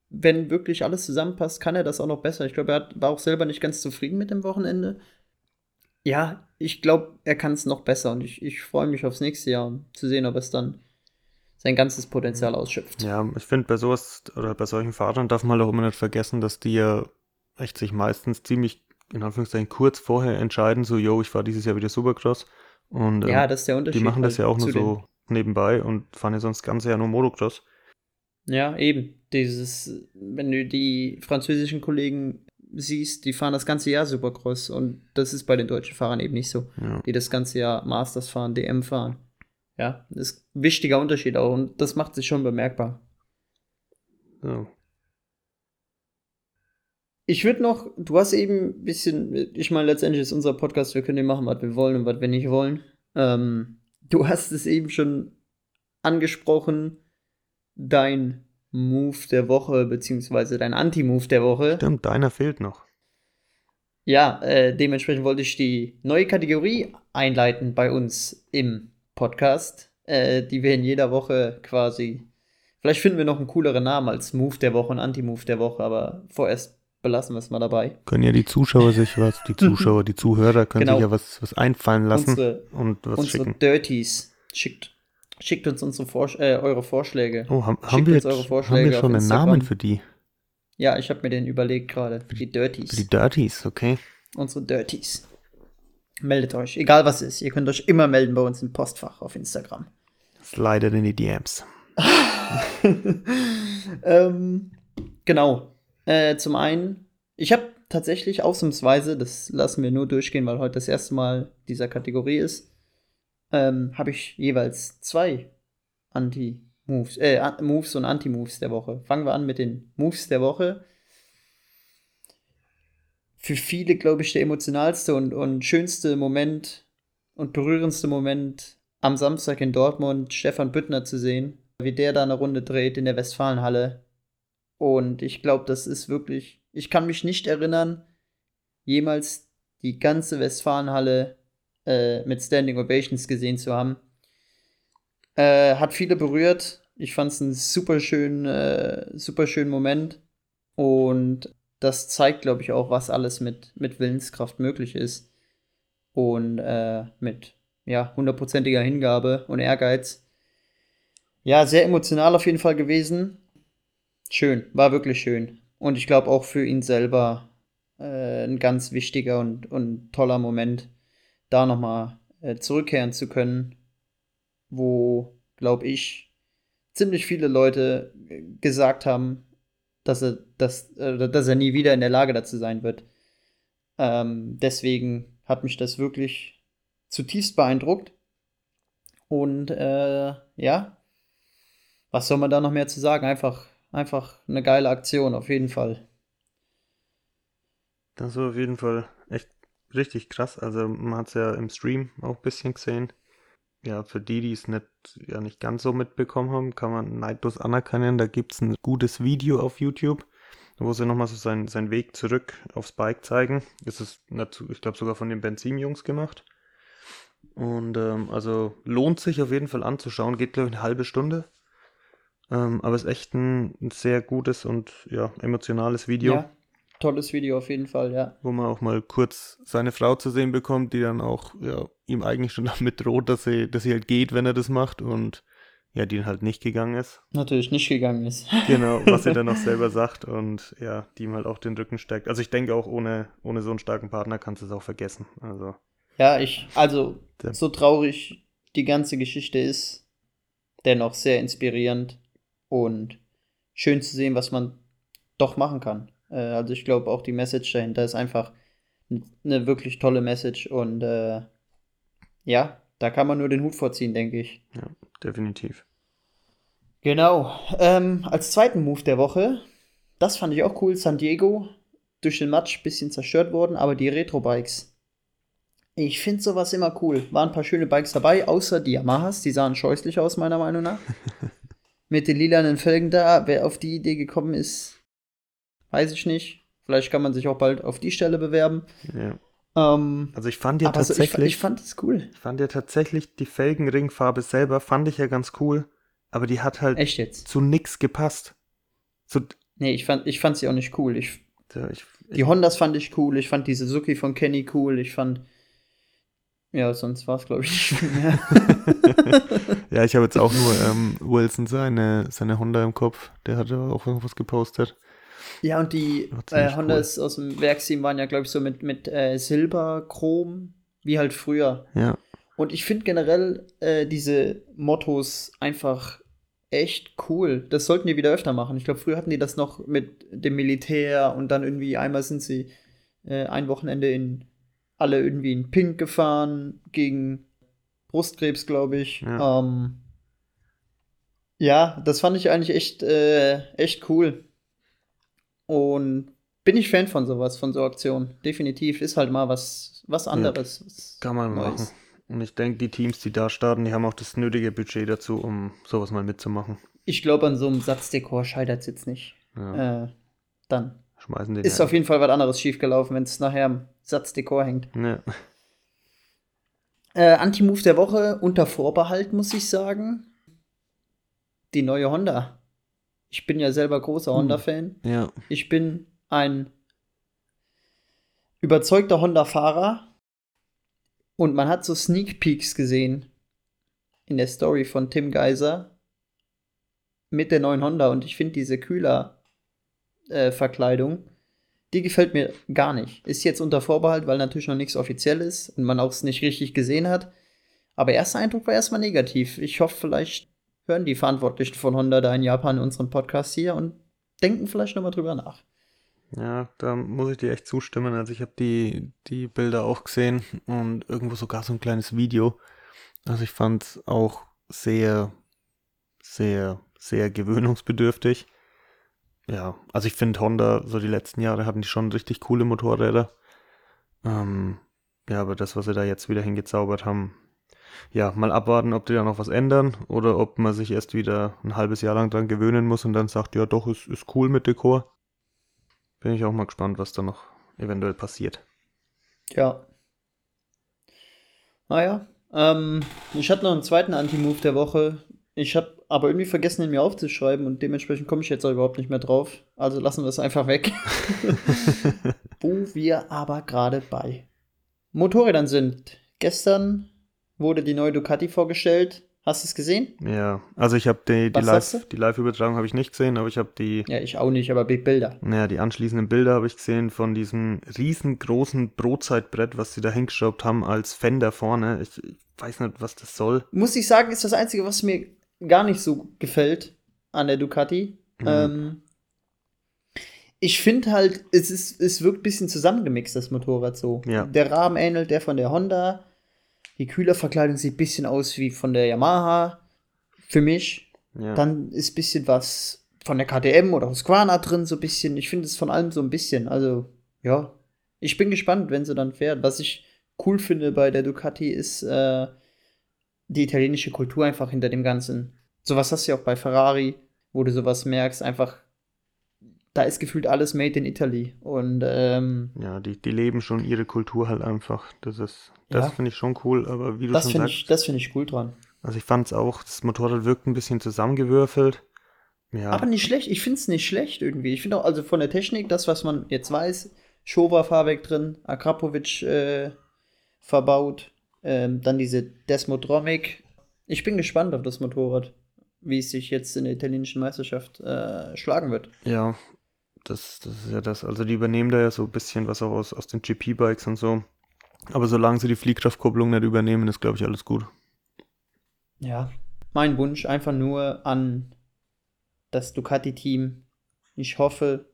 wenn wirklich alles zusammenpasst, kann er das auch noch besser. Ich glaube, er hat, war auch selber nicht ganz zufrieden mit dem Wochenende. Ja, ich glaube, er kann es noch besser und ich, ich freue mich aufs nächste Jahr zu sehen, ob es dann sein ganzes Potenzial ausschöpft. Ja, ich finde, bei sowas oder bei solchen Fahrern darf man auch immer nicht vergessen, dass die ja echt sich meistens ziemlich, in Anführungszeichen, kurz vorher entscheiden, so, yo, ich fahre dieses Jahr wieder Supercross. Und ja, ähm, das ist der Unterschied. Die machen das ja auch nur so nebenbei und fahren ja sonst das ganze Jahr nur Motocross. Ja, eben. Dieses, wenn du die französischen Kollegen siehst, die fahren das ganze Jahr Supercross und das ist bei den deutschen Fahrern eben nicht so. Ja. Die das ganze Jahr Masters fahren, DM fahren. Ja, das ist ein wichtiger Unterschied auch und das macht sich schon bemerkbar. Ja. Ich würde noch, du hast eben ein bisschen, ich meine, letztendlich ist unser Podcast, wir können den machen, was wir wollen und was wir nicht wollen. Ähm, du hast es eben schon angesprochen, dein Move der Woche, beziehungsweise dein Anti-Move der Woche. Stimmt, deiner fehlt noch. Ja, äh, dementsprechend wollte ich die neue Kategorie einleiten bei uns im Podcast, äh, die wir in jeder Woche quasi. Vielleicht finden wir noch einen cooleren Namen als Move der Woche und Anti-Move der Woche, aber vorerst belassen wir es mal dabei. Können ja die Zuschauer sich was, die [LAUGHS] Zuschauer, die Zuhörer können Genau. sich ja was, was einfallen lassen Unsere, und was unsere schicken. Dirties. Schickt, schickt uns unsere Vorsch äh, eure Vorschläge. Oh, haben, haben, wir uns jetzt, eure haben Vorschläge wir auf schon einen. Namen für die? Ja, ich habe mir den überlegt gerade. Die Dirties. Für die Dirties, okay? unsere Dirties. Meldet euch, egal was ist. Ihr könnt euch immer melden bei uns im Postfach auf Instagram. Slidet in die DMs. [LAUGHS] ähm, genau. Äh, zum einen, ich habe tatsächlich ausnahmsweise, das lassen wir nur durchgehen, weil heute das erste Mal dieser Kategorie ist, ähm, habe ich jeweils zwei Anti-Moves, äh, Moves und Anti-Moves der Woche. Fangen wir an mit den Moves der Woche. Für viele, glaube ich, der emotionalste und, und schönste Moment und berührendste Moment am Samstag in Dortmund, Stefan Büttner zu sehen, wie der da eine Runde dreht in der Westfalenhalle. Und ich glaube, das ist wirklich, ich kann mich nicht erinnern, jemals die ganze Westfalenhalle äh, mit Standing Ovations gesehen zu haben. Äh, hat viele berührt. Ich fand es einen super schönen, äh, Moment. Und das zeigt, glaube ich, auch, was alles mit, mit Willenskraft möglich ist. Und äh, mit ja, hundertprozentiger Hingabe und Ehrgeiz. Ja, sehr emotional auf jeden Fall gewesen. Schön, war wirklich schön. Und ich glaube auch für ihn selber äh, ein ganz wichtiger und, und toller Moment, da nochmal äh, zurückkehren zu können, wo, glaube ich, ziemlich viele Leute äh, gesagt haben, dass er, dass, äh, dass er nie wieder in der Lage dazu sein wird. Ähm, deswegen hat mich das wirklich zutiefst beeindruckt. Und äh, ja, was soll man da noch mehr zu sagen? Einfach, einfach eine geile Aktion, auf jeden Fall. Das war auf jeden Fall echt richtig krass. Also man hat es ja im Stream auch ein bisschen gesehen. Ja, für die, die es nicht, ja, nicht ganz so mitbekommen haben, kann man neidlos anerkennen. Da gibt es ein gutes Video auf YouTube, wo sie nochmal so seinen, seinen Weg zurück aufs Bike zeigen. Das ist, ich glaube, sogar von den Benzin-Jungs gemacht. Und ähm, also lohnt sich auf jeden Fall anzuschauen. Geht, glaube ich, eine halbe Stunde. Ähm, aber ist echt ein, ein sehr gutes und ja, emotionales Video Ja, tolles Video auf jeden Fall, ja. wo man auch mal kurz seine Frau zu sehen bekommt, die dann auch ja, ihm eigentlich schon [LAUGHS] damit droht, dass sie, dass sie halt geht, wenn er das macht und ja, die halt nicht gegangen ist. Natürlich nicht gegangen ist. [LAUGHS] Genau, was sie dann auch [LAUGHS] selber sagt und ja, die ihm halt auch den Rücken stärkt. Also ich denke auch, ohne, ohne so einen starken Partner kannst du es auch vergessen. Also Ja, ich, also, Der- so traurig die ganze Geschichte ist, dennoch sehr inspirierend und schön zu sehen, was man doch machen kann. Äh, also, ich glaube, auch die Message dahinter ist einfach eine wirklich tolle Message und äh, ja, da kann man nur den Hut vorziehen, denke ich. ja, definitiv. Genau. Ähm, als zweiten Move der Woche, das fand ich auch cool, San Diego, durch den Matsch ein bisschen zerstört worden, aber die Retro-Bikes. Ich finde sowas immer cool. Waren ein paar schöne Bikes dabei, außer die Yamahas, die sahen scheußlich aus, meiner Meinung nach. [LAUGHS] Mit den lilanen Felgen da, wer auf die Idee gekommen ist, weiß ich nicht. Vielleicht kann man sich auch bald auf die Stelle bewerben. Ja. Ähm, Also ich fand ja aber so, ich, tatsächlich, ich fand es cool. ich fand ja tatsächlich die Felgenringfarbe selber, fand ich ja ganz cool, aber die hat halt Echt jetzt? zu nix gepasst. So, Nee, ich fand, ich fand sie auch nicht cool. Ich, ja, ich, Die Hondas fand ich cool, ich fand die Suzuki von Kenny cool, ich fand. Ja, sonst war es, glaube ich, mehr. [LAUGHS] Ja, ich habe jetzt auch nur ähm, Wilson seine, seine Honda im Kopf. Der hatte auch irgendwas gepostet. Ja, und die äh, Hondas aus dem Werksteam waren ja, glaube ich, so mit, mit äh, Silber, Chrom, wie halt früher. Ja, Und ich finde generell äh, diese Mottos einfach echt cool. Das sollten die wieder öfter machen. Ich glaube, früher hatten die das noch mit dem Militär und dann irgendwie einmal sind sie äh, ein Wochenende in alle irgendwie in Pink gefahren gegen Brustkrebs, glaube ich. Ja. Ähm, ja, das fand ich eigentlich echt, äh, echt cool. Und bin ich Fan von sowas, von so Aktionen. Definitiv ist halt mal was, was anderes. was kann man Neues. machen. Und ich denke, die Teams, die da starten, die haben auch das nötige Budget dazu, um sowas mal mitzumachen. Ich glaube, an so einem Satzdekor scheitert es jetzt nicht. Ja, Äh, dann schmeißen den ist ja. auf jeden Fall was anderes schiefgelaufen, wenn es nachher Satzdekor hängt. Ja. Äh, Anti-Move der Woche unter Vorbehalt, muss ich sagen. Die neue Honda. Ich bin ja selber großer Hm. Honda-Fan. Ja. Ich bin ein überzeugter Honda-Fahrer. Und man hat so Sneak Peeks gesehen in der Story von Tim Geiser mit der neuen Honda. Und ich finde diese Kühler-Verkleidung, die gefällt mir gar nicht. Ist jetzt unter Vorbehalt, weil natürlich noch nichts offiziell ist und man auch es nicht richtig gesehen hat. Aber erster Eindruck war erstmal negativ. Ich hoffe, vielleicht hören die Verantwortlichen von Honda da in Japan unseren Podcast hier und denken vielleicht nochmal drüber nach. Ja, da muss ich dir echt zustimmen. Also ich habe die, die Bilder auch gesehen und irgendwo sogar so ein kleines Video. Also ich fand es auch sehr, sehr, sehr gewöhnungsbedürftig. Ja, also ich finde Honda, so die letzten Jahre hatten die schon richtig coole Motorräder. Ähm, ja, aber das, was sie da jetzt wieder hingezaubert haben, ja, mal abwarten, ob die da noch was ändern oder ob man sich erst wieder ein halbes Jahr lang dran gewöhnen muss und dann sagt, ja doch, ist, ist cool mit Dekor. Bin ich auch mal gespannt, was da noch eventuell passiert. Ja. Naja, ähm, ich hatte noch einen zweiten Anti-Move der Woche. Ich habe aber irgendwie vergessen, ihn mir aufzuschreiben und dementsprechend komme ich jetzt auch überhaupt nicht mehr drauf. Also lassen wir es einfach weg. [LAUGHS] Wo wir aber gerade bei Motorrädern sind. Gestern wurde die neue Ducati vorgestellt. Hast du es gesehen? Ja, also ich habe die, die Live, die Live-Übertragung habe ich nicht gesehen, aber ich habe die, Ja, ich auch nicht, aber Big Bilder. naja, die anschließenden Bilder habe ich gesehen von diesem riesengroßen Brotzeitbrett, was sie da hingeschraubt haben als Fender vorne. Ich, ich weiß nicht, was das soll. Muss ich sagen, ist das Einzige, was mir gar nicht so gefällt an der Ducati. Mhm. Ähm, ich finde halt, es, ist, es wirkt ein bisschen zusammengemixt, das Motorrad so. Ja. Der Rahmen ähnelt der von der Honda. Die Kühlerverkleidung sieht ein bisschen aus wie von der Yamaha. Für mich. Ja. Dann ist ein bisschen was von der KTM oder Husqvarna drin, so ein bisschen. Ich finde es von allem so ein bisschen. Also, ja. Ich bin gespannt, wenn sie dann fährt. Was ich cool finde bei der Ducati ist äh, die italienische Kultur einfach hinter dem Ganzen. Sowas hast du ja auch bei Ferrari, wo du sowas merkst, einfach, da ist gefühlt alles made in Italy. Und ähm, ja, die, die leben schon ihre Kultur halt einfach. Das ist, das Ja. finde ich schon cool, aber wie du das schon finde sagst, ich, das find ich cool dran. also ich fand es auch, das Motorrad wirkt ein bisschen zusammengewürfelt. Ja, Aber nicht schlecht, ich finde es nicht schlecht irgendwie. Ich finde auch, also von der Technik, das, was man jetzt weiß, Showa-Fahrwerk drin, Akrapovic äh, verbaut, ähm, dann diese Desmodromic. Ich bin gespannt auf das Motorrad, wie es sich jetzt in der italienischen Meisterschaft äh, schlagen wird. Ja, das, das ist ja das. Also die übernehmen da ja so ein bisschen was auch aus, aus den GP-Bikes und so. Aber solange sie die Fliehkraftkupplung nicht übernehmen, ist, glaube ich, alles gut. Ja. Mein Wunsch einfach nur an das Ducati-Team. Ich hoffe,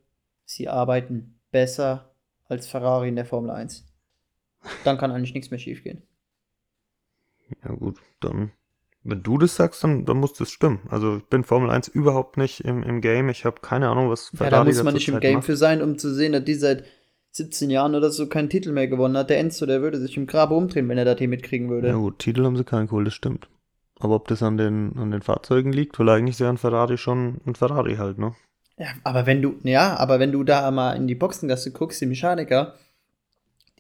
sie arbeiten besser als Ferrari in der Formel 1. Dann kann eigentlich nichts mehr schiefgehen. Ja gut, dann, wenn du das sagst, dann, dann muss das stimmen. Also ich bin Formel 1 überhaupt nicht im, im Game. Ich habe keine Ahnung, was Ja, da muss da man nicht im Game macht. für sein, um zu sehen, dass die seit 17 Jahren oder so keinen Titel mehr gewonnen hat. Der Enzo, der würde sich im Grabe umdrehen, wenn er das hier mitkriegen würde. Ja gut, Titel haben sie keinen geholt, das stimmt. Aber ob das an den, an den Fahrzeugen liegt, weil eigentlich ist ja ein Ferrari schon ein Ferrari halt, ne? Ja, aber wenn du, ja, aber wenn du da mal in die Boxengasse guckst, die Mechaniker,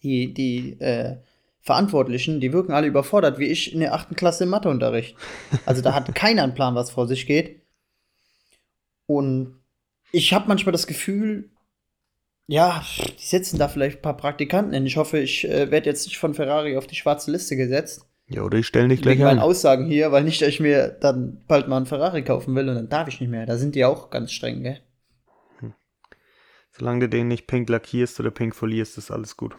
die, die äh, Verantwortlichen, die wirken alle überfordert, wie ich in der achten Klasse im Matheunterricht. Also da hat [LAUGHS] keiner einen Plan, was vor sich geht. Und ich habe manchmal das Gefühl, ja, die setzen da vielleicht ein paar Praktikanten hin. Ich hoffe, ich äh, werde jetzt nicht von Ferrari auf die schwarze Liste gesetzt. Ja, oder ich stelle dich gleich Wegen meinen ein. Aussagen hier, weil nicht, dass ich mir dann bald mal einen Ferrari kaufen will und dann darf ich nicht mehr. Da sind die auch ganz streng, gell? Solange du den nicht pink lackierst oder pink folierst, ist alles gut.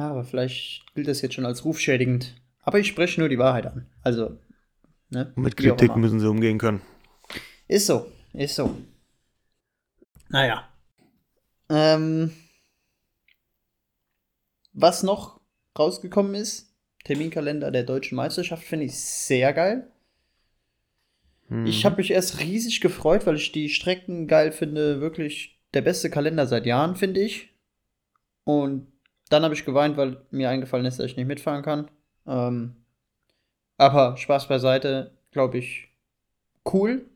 Ja, aber vielleicht gilt das jetzt schon als rufschädigend. Aber ich spreche nur die Wahrheit an. Also, ne? Mit Kritik müssen sie umgehen können. Ist so, ist so. Naja. Ähm, was noch rausgekommen ist, Terminkalender der deutschen Meisterschaft, finde ich sehr geil. Hm. Ich habe mich erst riesig gefreut, weil ich die Strecken geil finde. Wirklich der beste Kalender seit Jahren, finde ich. Und dann habe ich geweint, weil mir eingefallen ist, dass ich nicht mitfahren kann. Ähm, aber Spaß beiseite, glaube ich, cool.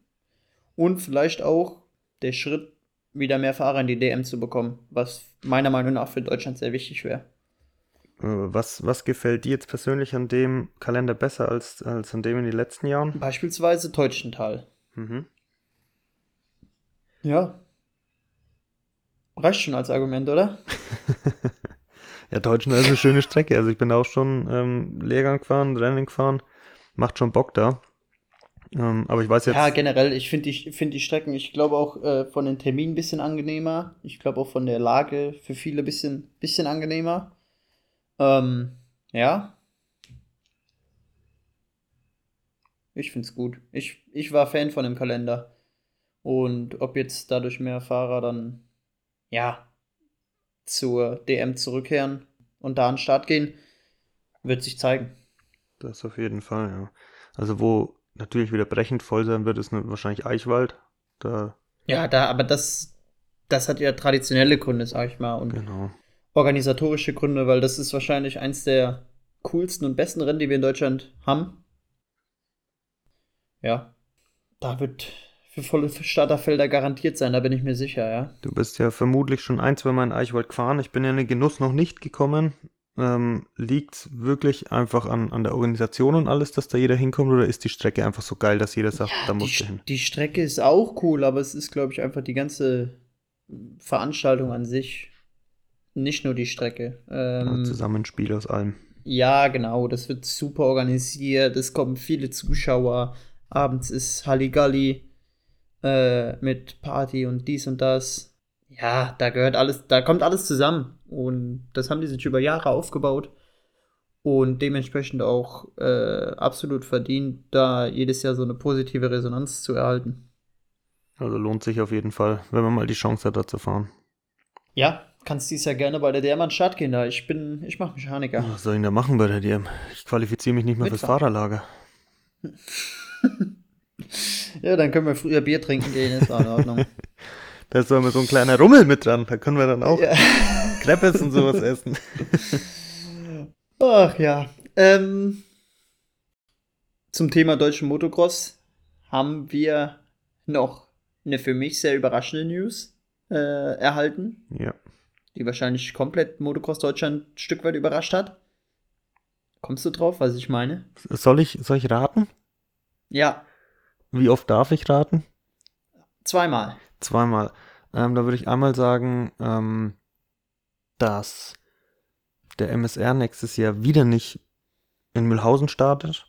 Und vielleicht auch der Schritt wieder mehr Fahrer in die DM zu bekommen, was meiner Meinung nach für Deutschland sehr wichtig wäre. Äh, was, was gefällt dir jetzt persönlich an dem Kalender besser als, als an dem in den letzten Jahren? Beispielsweise Teutschenthal. Mhm. Ja. Reicht schon als Argument, oder? [LAUGHS] ja, Teutschenthal ist eine schöne Strecke. Also ich bin auch schon ähm, Lehrgang gefahren, Rennen gefahren. Macht schon Bock da. Ähm, aber ich weiß jetzt. Ja, generell, ich finde die, find die Strecken, ich glaube auch äh, von den Terminen ein bisschen angenehmer. Ich glaube auch von der Lage für viele ein bisschen, bisschen angenehmer. Ähm, ja. Ich finde es gut. Ich, ich war Fan von dem Kalender. Und ob jetzt dadurch mehr Fahrer dann, ja, zur DM zurückkehren und da an den Start gehen, wird sich zeigen. Das auf jeden Fall, ja. Also wo natürlich wieder brechend voll sein wird, ist wahrscheinlich Eichwald. Da ja, da, aber das, das hat ja traditionelle Gründe, sag ich mal. Und genau. organisatorische Gründe, weil das ist wahrscheinlich eins der coolsten und besten Rennen, die wir in Deutschland haben. Ja, da wird für volle Starterfelder garantiert sein, da bin ich mir sicher, ja. Du bist ja vermutlich schon ein, zwei Mal in Eichwald gefahren. Ich bin ja in den Genuss noch nicht gekommen. Ähm, Liegt wirklich einfach an, an der Organisation und alles, dass da jeder hinkommt, oder ist die Strecke einfach so geil, dass jeder sagt, ja, da muss du hin? Die Strecke ist auch cool, aber es ist, glaube ich, einfach die ganze Veranstaltung an sich. Nicht nur die Strecke. Ähm, ja, Zusammenspiel aus allem. Ja, genau. Das wird super organisiert. Es kommen viele Zuschauer. Abends ist Halligalli äh, mit Party und dies und das. Ja, da gehört alles, da kommt alles zusammen. Und das haben die sich über Jahre aufgebaut und dementsprechend auch äh, absolut verdient, da jedes Jahr so eine positive Resonanz zu erhalten. Also lohnt sich auf jeden Fall, wenn man mal die Chance hat, da zu fahren. Ja, kannst dies ja gerne bei der DM an den Start gehen da. Ich bin, ich mache Mechaniker. Was soll ich denn da machen bei der DM? Ich qualifiziere mich nicht mehr Mitfahren. fürs Fahrerlager. [LAUGHS] ja, dann können wir früher Bier trinken gehen, ist auch in Ordnung. [LAUGHS] da ist immer so ein kleiner Rummel mit dran, da können wir dann auch. Ja. [LAUGHS] Creppes und sowas essen. [LAUGHS] Ach ja. Ähm, zum Thema deutschen Motocross haben wir noch eine für mich sehr überraschende News äh, erhalten. Ja. Die wahrscheinlich komplett Motocross Deutschland ein Stück weit überrascht hat. Kommst du drauf, was ich meine? Soll ich, soll ich raten? Ja. Wie oft darf ich raten? Zweimal. Zweimal. Ähm, da würde ich einmal sagen, ähm, dass der MSR nächstes Jahr wieder nicht in Mühlhausen startet.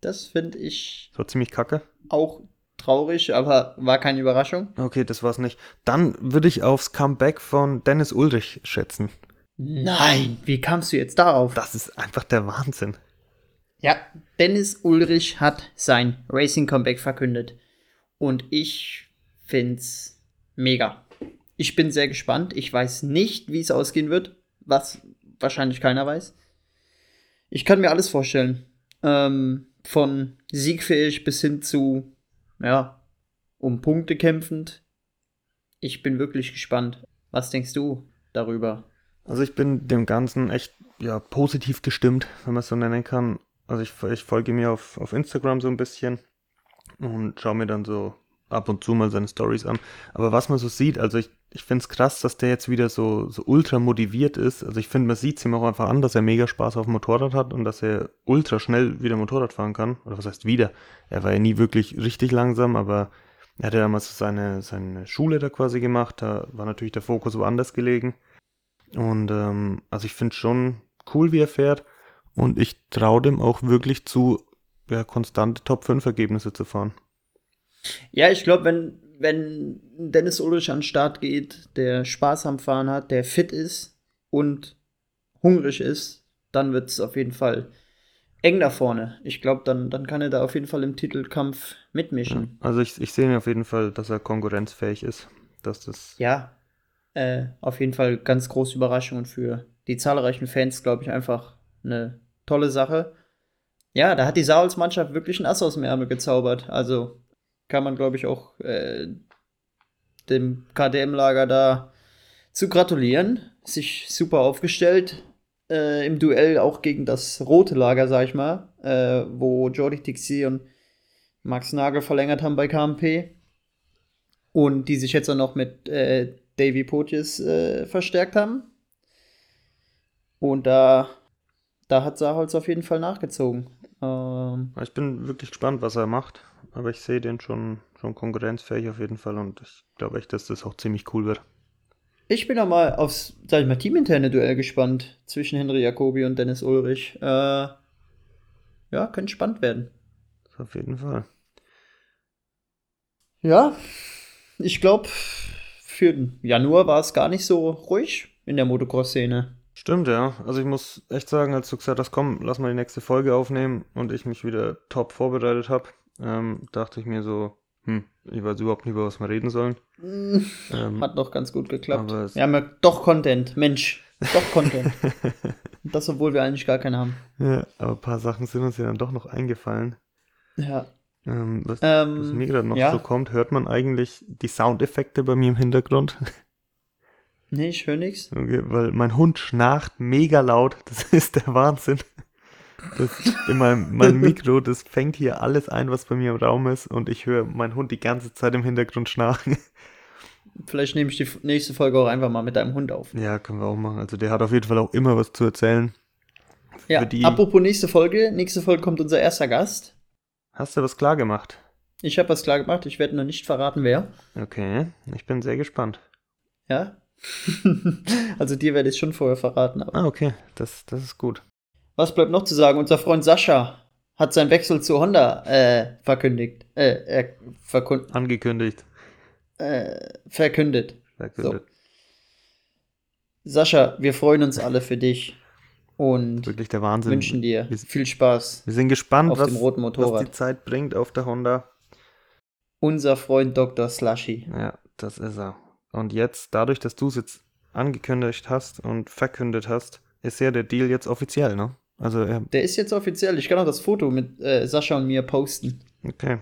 Das finde ich. So ziemlich kacke. Auch traurig, aber war keine Überraschung. Okay, das war's nicht. Dann würde ich aufs Comeback von Dennis Ulrich schätzen. Nein, wie kamst du jetzt darauf? Das ist einfach der Wahnsinn. Ja, Dennis Ulrich hat sein Racing Comeback verkündet. Und ich find's mega. Ich bin sehr gespannt. Ich weiß nicht, wie es ausgehen wird, was wahrscheinlich keiner weiß. Ich kann mir alles vorstellen. Ähm, von siegfähig bis hin zu, ja, um Punkte kämpfend. Ich bin wirklich gespannt. Was denkst du darüber? Also ich bin dem Ganzen echt ja, positiv gestimmt, wenn man es so nennen kann. Also ich, ich folge mir auf, auf Instagram so ein bisschen und schaue mir dann so ab und zu mal seine Stories an. Aber was man so sieht, also ich, ich finde es krass, dass der jetzt wieder so, so ultra motiviert ist. Also ich finde, man sieht es ihm auch einfach an, dass er mega Spaß auf dem Motorrad hat und dass er ultra schnell wieder Motorrad fahren kann. Oder was heißt wieder? Er war ja nie wirklich richtig langsam, aber er hatte damals seine, seine Schule da quasi gemacht. Da war natürlich der Fokus woanders gelegen. Und ähm, also ich finde schon cool, wie er fährt. Und ich traue dem auch wirklich zu, ja, konstante Top 5 Ergebnisse zu fahren. Ja, ich glaube, wenn, wenn Dennis Ulrich an den Start geht, der Spaß am Fahren hat, der fit ist und hungrig ist, dann wird es auf jeden Fall eng da vorne. Ich glaube, dann, dann kann er da auf jeden Fall im Titelkampf mitmischen. Also ich, ich sehe auf jeden Fall, dass er konkurrenzfähig ist. Dass das ja, äh, auf jeden Fall ganz große Überraschung und für die zahlreichen Fans, glaube ich, einfach eine tolle Sache. Ja, da hat die Sauls-Mannschaft wirklich ein Ass aus dem Ärmel gezaubert. Also kann man, glaube ich, auch äh, dem KDM-Lager da zu gratulieren. Sich super aufgestellt. Äh, Im Duell auch gegen das rote Lager, sag ich mal, äh, wo Jordi Tixi und Max Nagel verlängert haben bei KMP. Und die sich jetzt auch noch mit äh, Davy Potis äh, verstärkt haben. Und da, da hat Saholz auf jeden Fall nachgezogen. Ähm, Ich bin wirklich gespannt, was er macht. Aber ich sehe den schon, schon konkurrenzfähig auf jeden Fall und ich glaube echt, dass das auch ziemlich cool wird. ich bin auch mal aufs, sag ich mal, teaminterne Duell gespannt zwischen Henry Jacobi und Dennis Ulrich. Äh, ja, könnte spannend werden. Auf jeden Fall. Ja, ich glaube, für den Januar war es gar nicht so ruhig in der Motocross-Szene. Stimmt, ja. Also ich muss echt sagen, als du gesagt hast, komm, lass mal die nächste Folge aufnehmen und ich mich wieder top vorbereitet habe, ähm, dachte ich mir so, hm, ich weiß überhaupt nicht, über was wir reden sollen. [LAUGHS] Ähm, Hat noch ganz gut geklappt. Wir haben ja doch Content. Mensch, doch Content. [LAUGHS] Und das, obwohl wir eigentlich gar keinen haben. ja, aber ein paar Sachen sind uns ja dann doch noch eingefallen. Ja. Ähm, was, Ähm, was mir gerade noch ja. so kommt, hört man eigentlich die Soundeffekte bei mir im Hintergrund? Nee, ich höre nichts. Okay, weil mein Hund schnarcht mega laut. [LAUGHS] Das ist der Wahnsinn. Das in meinem, mein [LAUGHS] Mikro, das fängt hier alles ein, was bei mir im Raum ist. Und ich höre meinen Hund die ganze Zeit im Hintergrund schnarchen. Vielleicht nehme ich die nächste Folge auch einfach mal mit deinem Hund auf. Ja, können wir auch machen. Also der hat auf jeden Fall auch immer was zu erzählen. Ja, die- apropos nächste Folge. Nächste Folge kommt unser erster Gast. Hast du was klar gemacht? Ich habe was klar gemacht. Ich werde noch nicht verraten, wer. Okay, ich bin sehr gespannt. Ja. [LAUGHS] also dir werde ich schon vorher verraten. Aber Ah, okay, das, das ist gut. was bleibt noch zu sagen? Unser Freund Sascha hat seinen Wechsel zu Honda äh, verkündigt. Äh, er verkund Angekündigt. äh, verkündet. Verkündet. Sascha, wir freuen uns alle für dich und Wirklich der Wahnsinn. wünschen dir Wir, viel Spaß. wir sind gespannt, auf was, dem roten was die Motorrad. Zeit bringt auf der Honda. Unser Freund Dr. Slushy. Ja, das ist er. Und jetzt, dadurch, dass du es jetzt angekündigt hast und verkündet hast, ist ja der Deal jetzt offiziell, ne? Also, er, Der ist jetzt offiziell. Ich kann auch das Foto mit äh, Sascha und mir posten. okay.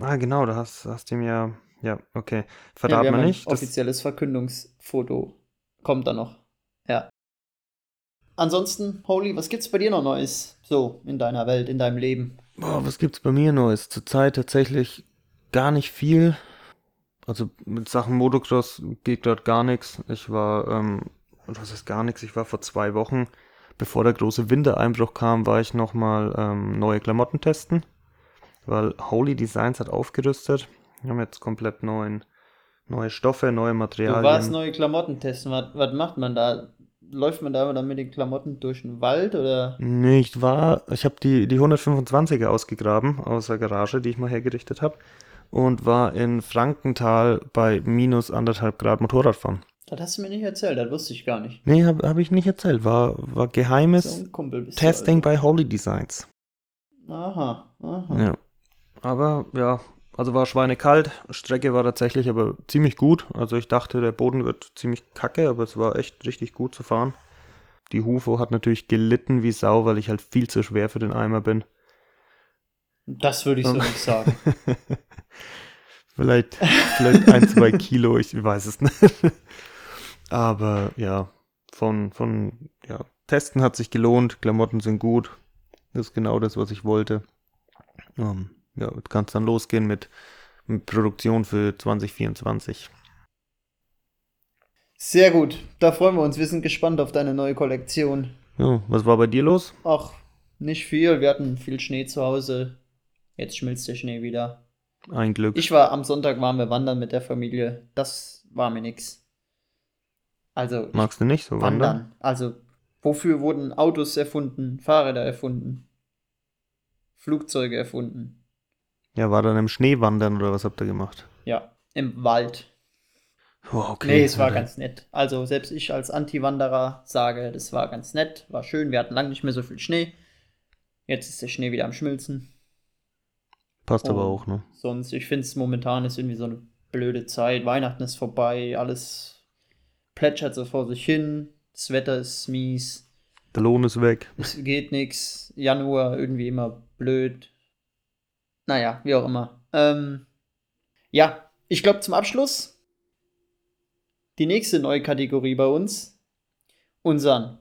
Ah, genau, da hast, hast du ihm ja, ja, okay. Ja, Verrat wir mal haben nicht. Offizielles Verkündungsfoto. Kommt da noch. Ja. Ansonsten, Holy, was gibt's bei dir noch Neues? So, in deiner Welt, in deinem Leben. boah, was gibt's bei mir Neues? Zurzeit tatsächlich gar nicht viel. Also, mit Sachen Motocross geht gerade gar nichts. Ich war, ähm, was ist gar nichts? Ich war vor zwei Wochen, bevor der große Wintereinbruch kam, war ich nochmal ähm, neue Klamotten testen. weil Holy Designs hat aufgerüstet. Wir haben jetzt komplett neuen, neue Stoffe, neue Du Materialien. warst neue Klamotten testen. Was, was macht man da? Läuft man da dann mit den Klamotten durch den Wald oder? Nee, ich war, ich habe die, die 125er ausgegraben aus der Garage, die ich mal hergerichtet habe. Und war in Frankenthal bei minus anderthalb Grad Motorradfahren. Das hast du mir nicht erzählt, das wusste ich gar nicht. Nee, habe hab ich nicht erzählt. War, war geheimes So Testing du bei Holy Designs. also. Aha, aha. Ja. Aber ja, also war schweinekalt. Strecke war tatsächlich aber ziemlich gut. Also ich dachte, der Boden wird ziemlich kacke, aber es war echt richtig gut zu fahren. Die Hufo hat natürlich gelitten wie Sau, weil ich halt viel zu schwer für den Eimer bin. Das würde ich so nicht sagen. [LAUGHS] Vielleicht, vielleicht ein, zwei Kilo, ich weiß es nicht. [LAUGHS] Aber ja, von, von ja, Testen hat sich gelohnt, Klamotten sind gut. Das ist genau das, was ich wollte. Ähm, ja, kann es dann losgehen mit, mit Produktion für 2024. Sehr gut, da freuen wir uns. Wir sind gespannt auf deine neue Kollektion. Ja, was war bei dir los? Ach, nicht viel. Wir hatten viel Schnee zu Hause. Jetzt schmilzt der Schnee wieder. Ein Glück. Ich war am Sonntag waren wir wandern mit der Familie. Das war mir nix. Also Magst du nicht so wandern? wandern. Also wofür wurden Autos erfunden, Fahrräder erfunden, Flugzeuge erfunden? Ja, war dann im Schnee wandern oder was habt ihr gemacht? Ja, im Wald. Oh, okay. Nee, es war ganz nett. Also selbst ich als Anti-Wanderer sage, das war ganz nett, war schön. Wir hatten lange nicht mehr so viel Schnee. Jetzt ist der Schnee wieder am Schmilzen. Passt aber Oh. auch, ne? Sonst, ich finde es momentan ist irgendwie so eine blöde Zeit. Weihnachten ist vorbei, alles plätschert so vor sich hin. Das Wetter ist mies, Der Lohn ist weg. es geht nichts. Januar irgendwie immer blöd. Naja, wie auch immer. Ähm, ja, ich glaube zum Abschluss die nächste neue Kategorie bei uns. Unseren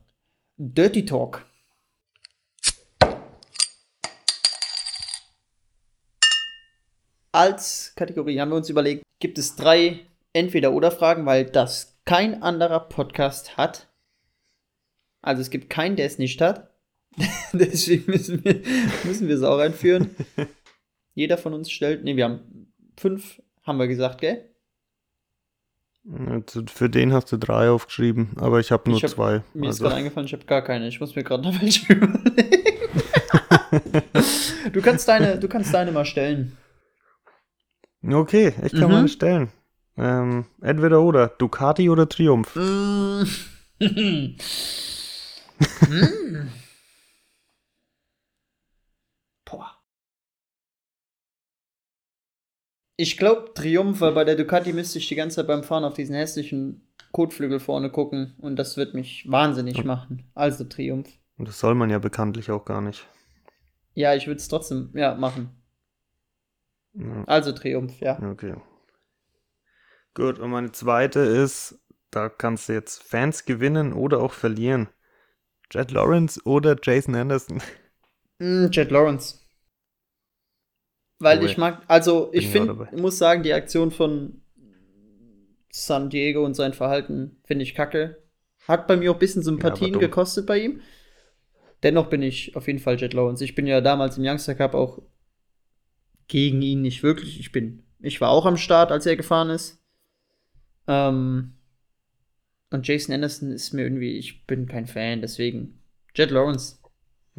Dirty Talk. Als Kategorie haben wir uns überlegt, gibt es drei Entweder-Oder-Fragen, weil das kein anderer Podcast hat. Also es gibt keinen, der es nicht hat. [LAUGHS] Deswegen müssen wir, müssen wir es auch einführen. [LAUGHS] Jeder von uns stellt, ne, wir haben fünf, haben wir gesagt, gell? Also für den hast du drei aufgeschrieben, aber ich habe nur Ich hab- zwei. Mir ist also, gerade eingefallen, ich habe gar keine. Ich muss mir gerade noch welche [LAUGHS] überlegen. du, kannst deine, du kannst deine mal stellen. Okay, ich kann Mhm. mal stellen. Ähm, entweder oder, Ducati oder Triumph. Mm. [LAUGHS] Mm. Boah. Ich glaube Triumph, weil bei der Ducati müsste ich die ganze Zeit beim Fahren auf diesen hässlichen Kotflügel vorne gucken und das wird mich wahnsinnig machen. Also Triumph. Und das soll man ja bekanntlich auch gar nicht. Ja, ich würde es trotzdem, ja, machen. Ja, Also Triumph, ja. okay. Gut, und meine zweite ist, da kannst du jetzt Fans gewinnen oder auch verlieren. Jet Lawrence oder Jason Anderson. Mm, Jet Lawrence. Weil Oh, ich mag, also ich finde, ich muss sagen, die Aktion von San Diego und sein Verhalten finde ich kacke. Hat bei mir auch ein bisschen Sympathien dumm. gekostet bei ihm. Dennoch bin ich auf jeden Fall Jet Lawrence. Ich bin ja damals im Youngster Cup auch gegen ihn nicht wirklich. Ich bin, ich war auch am Start, als er gefahren ist. Ähm, und Jason Anderson ist mir irgendwie, ich bin kein Fan, deswegen Jet Lawrence.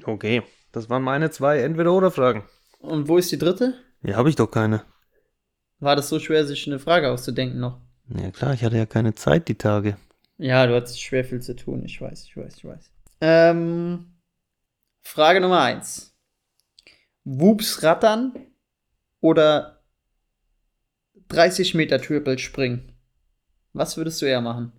Okay, das waren meine zwei entweder oder Fragen. Und wo ist die dritte? Ja, habe ich doch keine. War das so schwer, sich eine Frage auszudenken noch? Ja klar, ich hatte ja keine Zeit die Tage. Ja, du hattest schwer viel zu tun. Ich weiß, ich weiß, ich weiß. Ähm, Frage Nummer eins. Whoops rattern oder 30 Meter Triple springen? Was würdest du eher machen?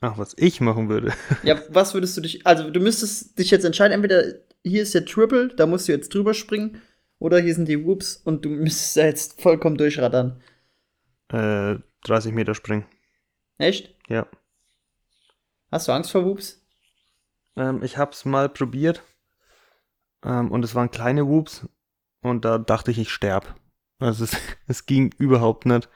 Ach, was ich machen würde. [LAUGHS] Ja, was würdest du dich, also du müsstest dich jetzt entscheiden, entweder hier ist der Triple, da musst du jetzt drüber springen, oder hier sind die Whoops und du müsstest da jetzt vollkommen durchrattern. Äh, 30 Meter springen. Echt? Ja. Hast du Angst vor Whoops? Ähm, ich hab's mal probiert. Ähm, und es waren kleine Whoops. Und da dachte ich, ich sterb. Also es, [LAUGHS] es ging überhaupt nicht.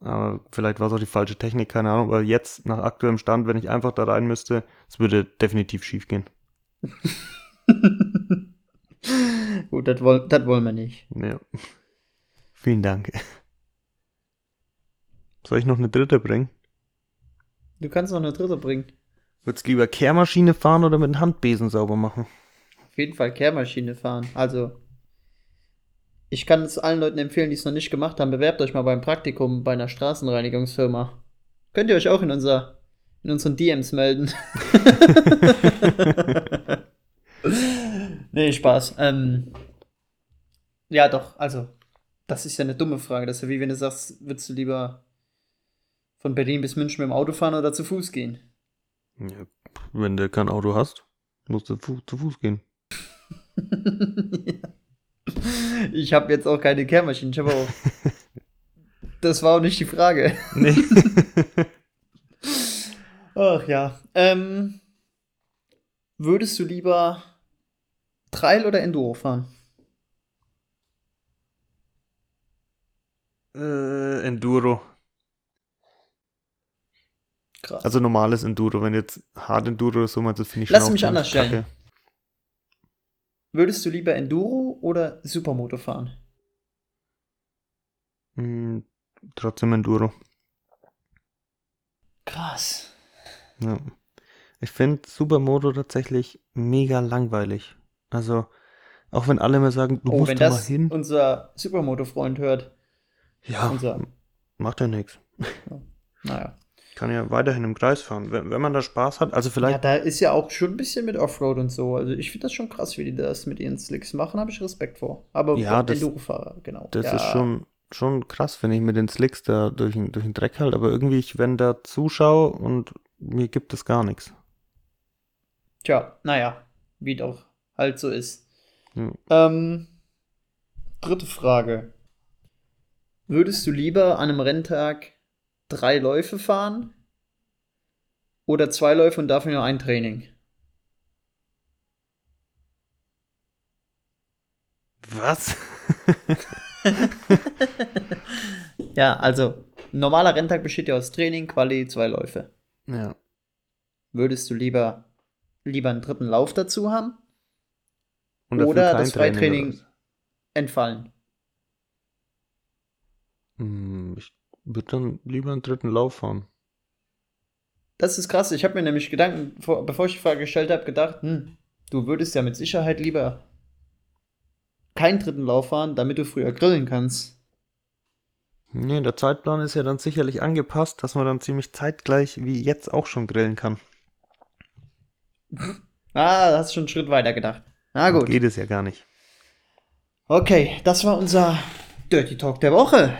Aber vielleicht war es auch die falsche Technik, keine Ahnung. Aber jetzt, nach aktuellem Stand, wenn ich einfach da rein müsste, es würde definitiv schief gehen. [LAUGHS] Gut, das wollen, das wollen wir nicht. Ja. Vielen Dank. Soll ich noch eine dritte bringen? Du kannst noch eine dritte bringen. Würdest lieber Kehrmaschine fahren oder mit dem Handbesen sauber machen? Auf jeden Fall Kehrmaschine fahren. Also, ich kann es allen Leuten empfehlen, die es noch nicht gemacht haben. Bewerbt euch mal beim Praktikum bei einer Straßenreinigungsfirma. Könnt ihr euch auch in, unser, in unseren DMs melden. [LAUGHS] nee, Spaß. Ähm, ja, doch, also, das ist ja eine dumme Frage. Das ist ja wie wenn du sagst, würdest du lieber von Berlin bis München mit dem Auto fahren oder zu Fuß gehen? Ja, wenn du kein Auto hast, musst du fu zu Fuß gehen. [LAUGHS] [LAUGHS] Ich habe jetzt auch keine Kehrmaschine. Ich habe auch. [LAUGHS] Das war auch nicht die Frage. Nee. [LAUGHS] Ach ja. Ähm, würdest du lieber Trail oder Enduro fahren? äh, Enduro. Krass. Also normales Enduro. Wenn jetzt Hard Enduro oder so meinst, das finde ich Lass mich anders stellen. kacke. Würdest du lieber Enduro oder Supermoto fahren? Hm, trotzdem Enduro. Krass. Ja. Ich finde Supermoto tatsächlich mega langweilig. Also, auch wenn alle mir sagen, du Oh, musst wenn da mal das hin. unser Supermoto-Freund hört. Ja, Unser. macht ja nichts. Naja. Kann ja weiterhin im Kreis fahren. Wenn, wenn man da Spaß hat, also Ja, vielleicht, da ist ja auch schon ein bisschen mit Offroad und so. Also ich finde das schon krass, wie die das mit ihren Slicks machen, habe ich Respekt vor. Aber Ja, das- Enduro-Fahrer, genau. das ja. ist schon, schon krass, wenn ich mit den Slicks da durch, den- durch den Dreck halt, aber irgendwie, ich, wenn da zuschaue und mir gibt es gar nichts. Tja, naja, wie doch halt so ist. Ja. Ähm, dritte Frage. Würdest du lieber an einem Renntag drei Läufe fahren oder zwei Läufe und dafür nur ein Training? Was? [LAUGHS] ja, also, ein normaler Renntag besteht ja aus Training, Quali, zwei Läufe. Ja. Würdest du lieber, lieber einen dritten Lauf dazu haben? Und Oder das Training Freitraining entfallen? Hm, Ich würde dann lieber einen dritten Lauf fahren. Das ist krass. Ich habe mir nämlich Gedanken, vor, bevor ich die Frage gestellt habe, gedacht, hm, du würdest ja mit Sicherheit lieber keinen dritten Lauf fahren, damit du früher grillen kannst. Nee, der Zeitplan ist ja dann sicherlich angepasst, dass man dann ziemlich zeitgleich wie jetzt auch schon grillen kann. [LAUGHS] Ah, da hast du schon einen Schritt weiter gedacht. Na gut. Geht es ja gar nicht. Okay, das war unser Dirty Talk der Woche.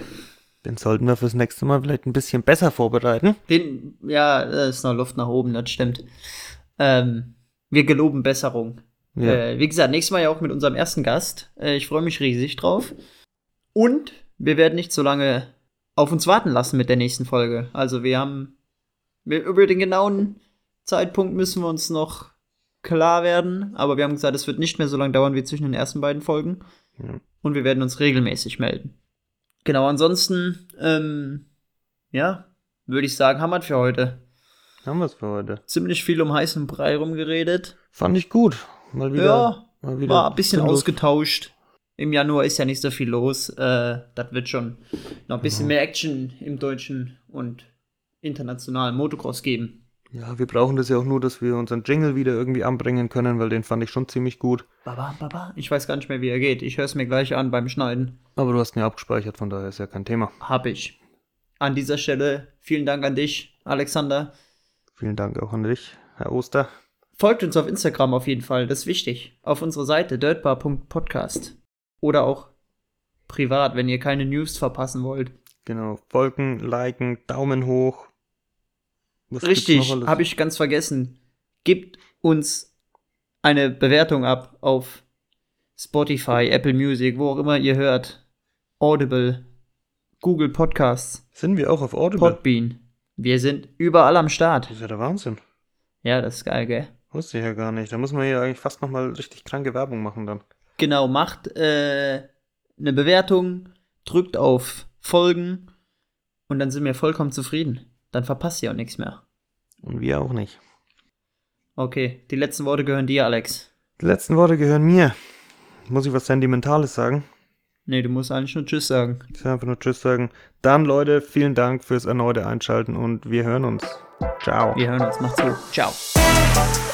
Den sollten wir fürs nächste Mal vielleicht ein bisschen besser vorbereiten. Den, ja, da ist noch Luft nach oben, das stimmt. Ähm, wir geloben Besserung. Ja. Äh, wie gesagt, nächstes Mal ja auch mit unserem ersten Gast. Äh, ich freue mich riesig drauf. Und wir werden nicht so lange auf uns warten lassen mit der nächsten Folge. Also wir haben über den genauen Zeitpunkt müssen wir uns noch klar werden. Aber wir haben gesagt, es wird nicht mehr so lange dauern wie zwischen den ersten beiden Folgen. Ja. Und wir werden uns regelmäßig melden. Genau, ansonsten, ähm, ja, würde ich sagen, haben wir es für heute. Haben wir es für heute. Ziemlich viel um heißen Brei rumgeredet. Fand ich gut. Mal wieder. ja, mal wieder war ein bisschen ausgetauscht. Im Januar ist ja nicht so viel los. Äh, das wird schon noch ein bisschen mehr Action im deutschen und internationalen Motocross geben. Ja, wir brauchen das ja auch nur, dass wir unseren Jingle wieder irgendwie anbringen können, weil den fand ich schon ziemlich gut. Baba, baba. Ich weiß gar nicht mehr, wie er geht. Ich höre es mir gleich an beim Schneiden. Aber du hast ihn ja abgespeichert, von daher ist ja kein Thema. Hab ich. An dieser Stelle vielen Dank an dich, Alexander. Vielen Dank auch an dich, Herr Oster. Folgt uns auf Instagram auf jeden Fall, das ist wichtig. Auf unserer Seite dirtbar.podcast. Oder auch privat, wenn ihr keine News verpassen wollt. Genau, folgen, liken, Daumen hoch. Gibt's Richtig, habe ich ganz vergessen. Gebt uns eine Bewertung ab auf Spotify, Apple Music, wo auch immer ihr hört. Audible, Google Podcasts, Sind wir auch auf Audible? Podbean. Wir sind überall am Start. das ist ja der Wahnsinn. Ja, das ist geil, gell? Wusste ich ja gar nicht. Da muss man hier eigentlich fast nochmal richtig kranke Werbung machen dann. Genau, macht äh, eine Bewertung, drückt auf Folgen und dann sind wir vollkommen zufrieden. Dann verpasst ihr auch nichts mehr. Und wir auch nicht. Okay, die letzten Worte gehören dir, Alex. Die letzten Worte gehören mir. Muss ich was Sentimentales sagen? Nee, du musst eigentlich nur Tschüss sagen. Ich will einfach nur Tschüss sagen. Dann, Leute, vielen Dank fürs erneute Einschalten und wir hören uns. Ciao. Wir hören uns. Macht's gut. Ciao.